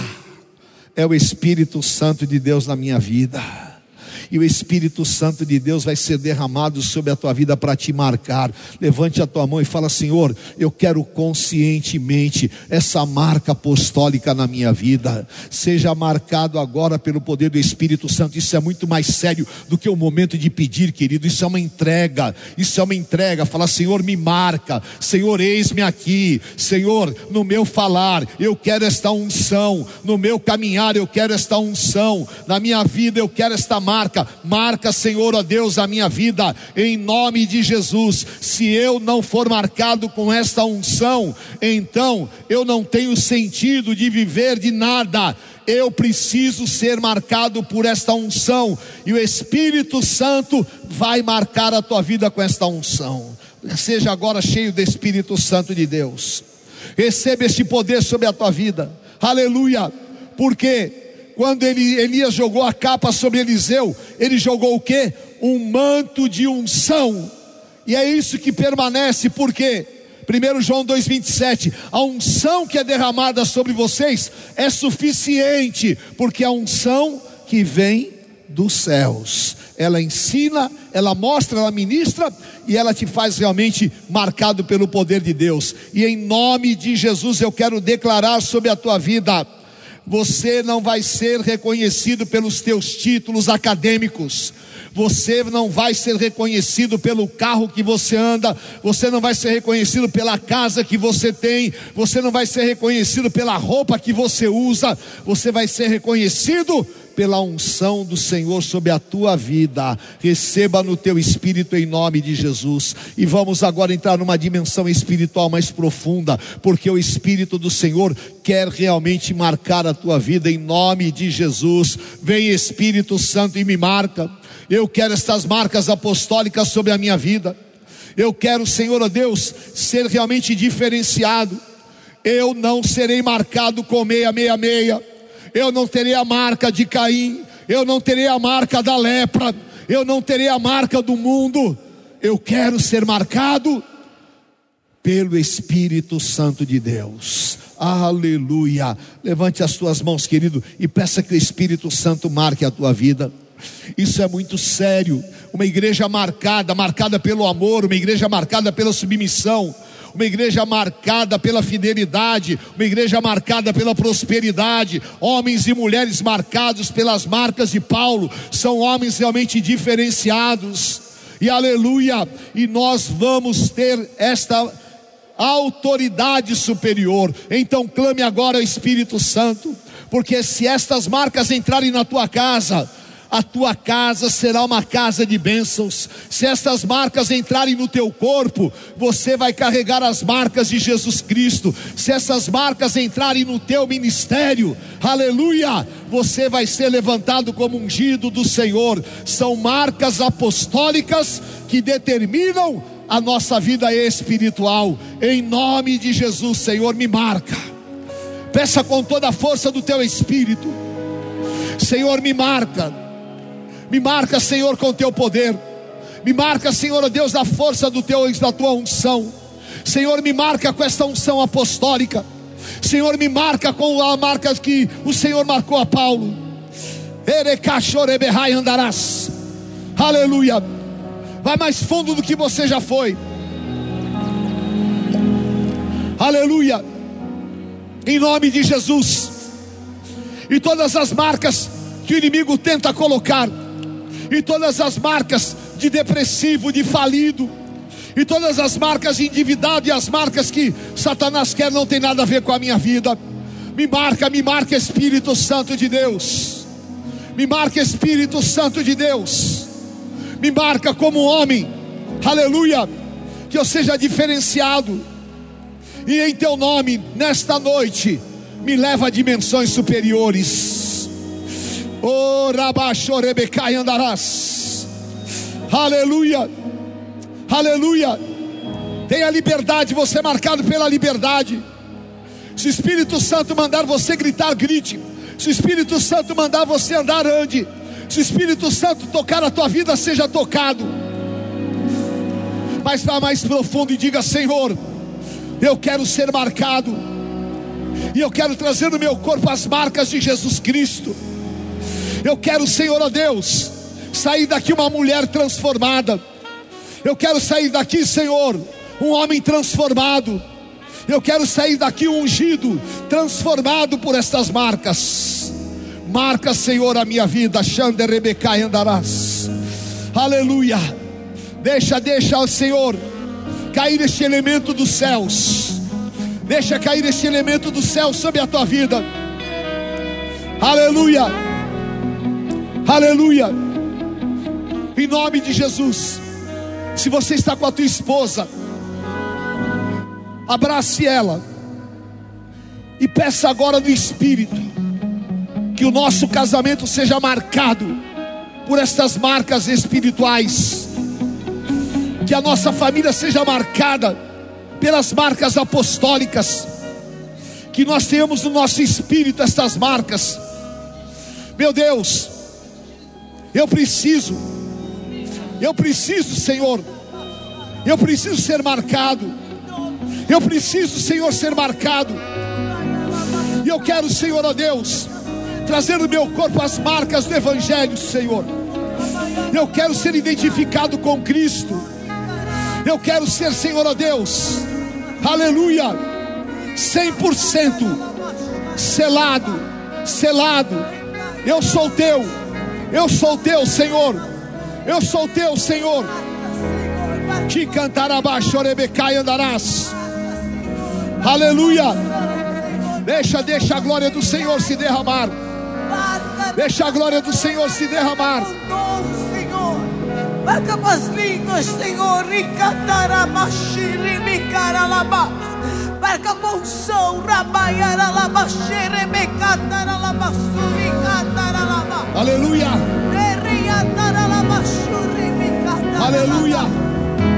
É o Espírito Santo de Deus na minha vida e o Espírito Santo de Deus vai ser derramado sobre a tua vida para te marcar. Levante a tua mão e fala: Senhor, eu quero conscientemente essa marca apostólica na minha vida. Seja marcado agora pelo poder do Espírito Santo. Isso é muito mais sério do que o momento de pedir, querido. Isso é uma entrega. Isso é uma entrega. Fala, Senhor, me marca. Senhor, eis-me aqui. Senhor, no meu falar, eu quero esta unção. No meu caminhar, eu quero esta unção. Na minha vida, eu quero esta marca marca, marca, Senhor, ó Deus, a minha vida, em nome de Jesus. Se eu não for marcado com esta unção, então eu não tenho sentido de viver de nada. Eu preciso ser marcado por esta unção, e o Espírito Santo vai marcar a tua vida com esta unção. Seja agora cheio do Espírito Santo de Deus. Receba este poder sobre a tua vida. Aleluia. Porque quando ele, Elias jogou a capa sobre Eliseu, ele jogou o que? Um manto de unção. E é isso que permanece, porque 1 João 2,27, a unção que é derramada sobre vocês é suficiente, porque a unção que vem dos céus. Ela ensina, ela mostra, ela ministra e ela te faz realmente marcado pelo poder de Deus. E em nome de Jesus eu quero declarar sobre a tua vida você não vai ser reconhecido pelos teus títulos acadêmicos, você não vai ser reconhecido pelo carro que você anda, você não vai ser reconhecido pela casa que você tem, você não vai ser reconhecido pela roupa que você usa, você vai ser reconhecido pela unção do Senhor sobre a tua vida. Receba no teu espírito em nome de Jesus. E vamos agora entrar numa dimensão espiritual mais profunda, porque o espírito do Senhor quer realmente marcar a tua vida em nome de Jesus. Vem Espírito Santo e me marca. Eu quero estas marcas apostólicas sobre a minha vida. Eu quero, Senhor, ó Deus, ser realmente diferenciado. Eu não serei marcado com meia, meia, meia eu não terei a marca de Caim, eu não terei a marca da lepra, eu não terei a marca do mundo. Eu quero ser marcado pelo Espírito Santo de Deus. Aleluia. Levante as tuas mãos, querido, e peça que o Espírito Santo marque a tua vida. Isso é muito sério. Uma igreja marcada, marcada pelo amor, uma igreja marcada pela submissão, uma igreja marcada pela fidelidade, uma igreja marcada pela prosperidade, homens e mulheres marcados pelas marcas de Paulo, são homens realmente diferenciados, e aleluia, e nós vamos ter esta autoridade superior, então clame agora ao Espírito Santo, porque se estas marcas entrarem na tua casa, a tua casa será uma casa de bênçãos. Se estas marcas entrarem no teu corpo, você vai carregar as marcas de Jesus Cristo. Se essas marcas entrarem no teu ministério, aleluia, você vai ser levantado como ungido do Senhor. São marcas apostólicas que determinam a nossa vida espiritual. Em nome de Jesus, Senhor, me marca. Peça com toda a força do teu espírito. Senhor, me marca me marca, Senhor, com o teu poder. Me marca, Senhor, Deus, da força do teu da tua unção. Senhor, me marca com esta unção apostólica. Senhor, me marca com a marca que o Senhor marcou a Paulo. andarás. Aleluia. Vai mais fundo do que você já foi. Aleluia. Em nome de Jesus. e todas as marcas que o inimigo tenta colocar, e todas as marcas de depressivo, de falido, e todas as marcas de endividado e as marcas que Satanás quer não tem nada a ver com a minha vida. Me marca, me marca Espírito Santo de Deus. Me marca Espírito Santo de Deus. Me marca como homem. Aleluia. Que eu seja diferenciado. E em teu nome, nesta noite, me leva a dimensões superiores. Oh, Rabachorebecai andarás. Aleluia. Aleluia. Tenha liberdade, você é marcado pela liberdade. Se o Espírito Santo mandar você gritar, grite. Se o Espírito Santo mandar você andar, ande. Se o Espírito Santo tocar a tua vida, seja tocado. Mas vá mais profundo e diga: Senhor, eu quero ser marcado. E eu quero trazer no meu corpo as marcas de Jesus Cristo. Eu quero, Senhor, ó Deus, sair daqui uma mulher transformada eu quero sair daqui, Senhor, um homem transformado. Eu quero sair daqui ungido, transformado por estas marcas. Marca, Senhor, a minha vida. Xander Rebecai andarás. Aleluia. Deixa, deixa, Senhor, cair este elemento dos céus. Deixa cair este elemento do céu sobre a tua vida. Aleluia. Aleluia. Em nome de Jesus. Se você está com a tua esposa, abrace ela e peça agora no Espírito que o nosso casamento seja marcado por estas marcas espirituais, que a nossa família seja marcada pelas marcas apostólicas, que nós tenhamos no nosso espírito estas marcas. Meu Deus, eu preciso eu preciso, Senhor. Eu preciso ser marcado. Eu preciso, Senhor, ser marcado. E eu quero, Senhor, ó Deus, trazer no meu corpo as marcas do Evangelho, Senhor. Eu quero ser identificado com Cristo. Eu quero ser, Senhor, ó Deus, aleluia, 100% selado, selado. Eu sou teu, eu sou teu, Senhor. Eu sou teu, Senhor. Te abaixo, orebecai andarás. Aleluia. Deixa, deixa a glória do Senhor se derramar. Deixa a glória do Senhor se derramar. Marca com as línguas, Senhor. Marca com som. Aleluia. Aleluia.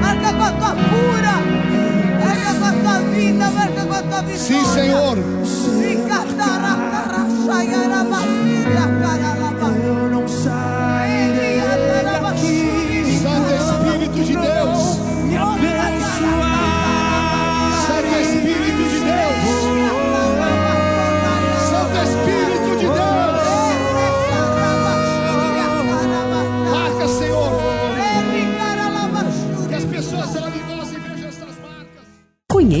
Marca com a tua cura. Marca com a tua vida. Marca com a tua vitória. Sim, Senhor. Eu não sairei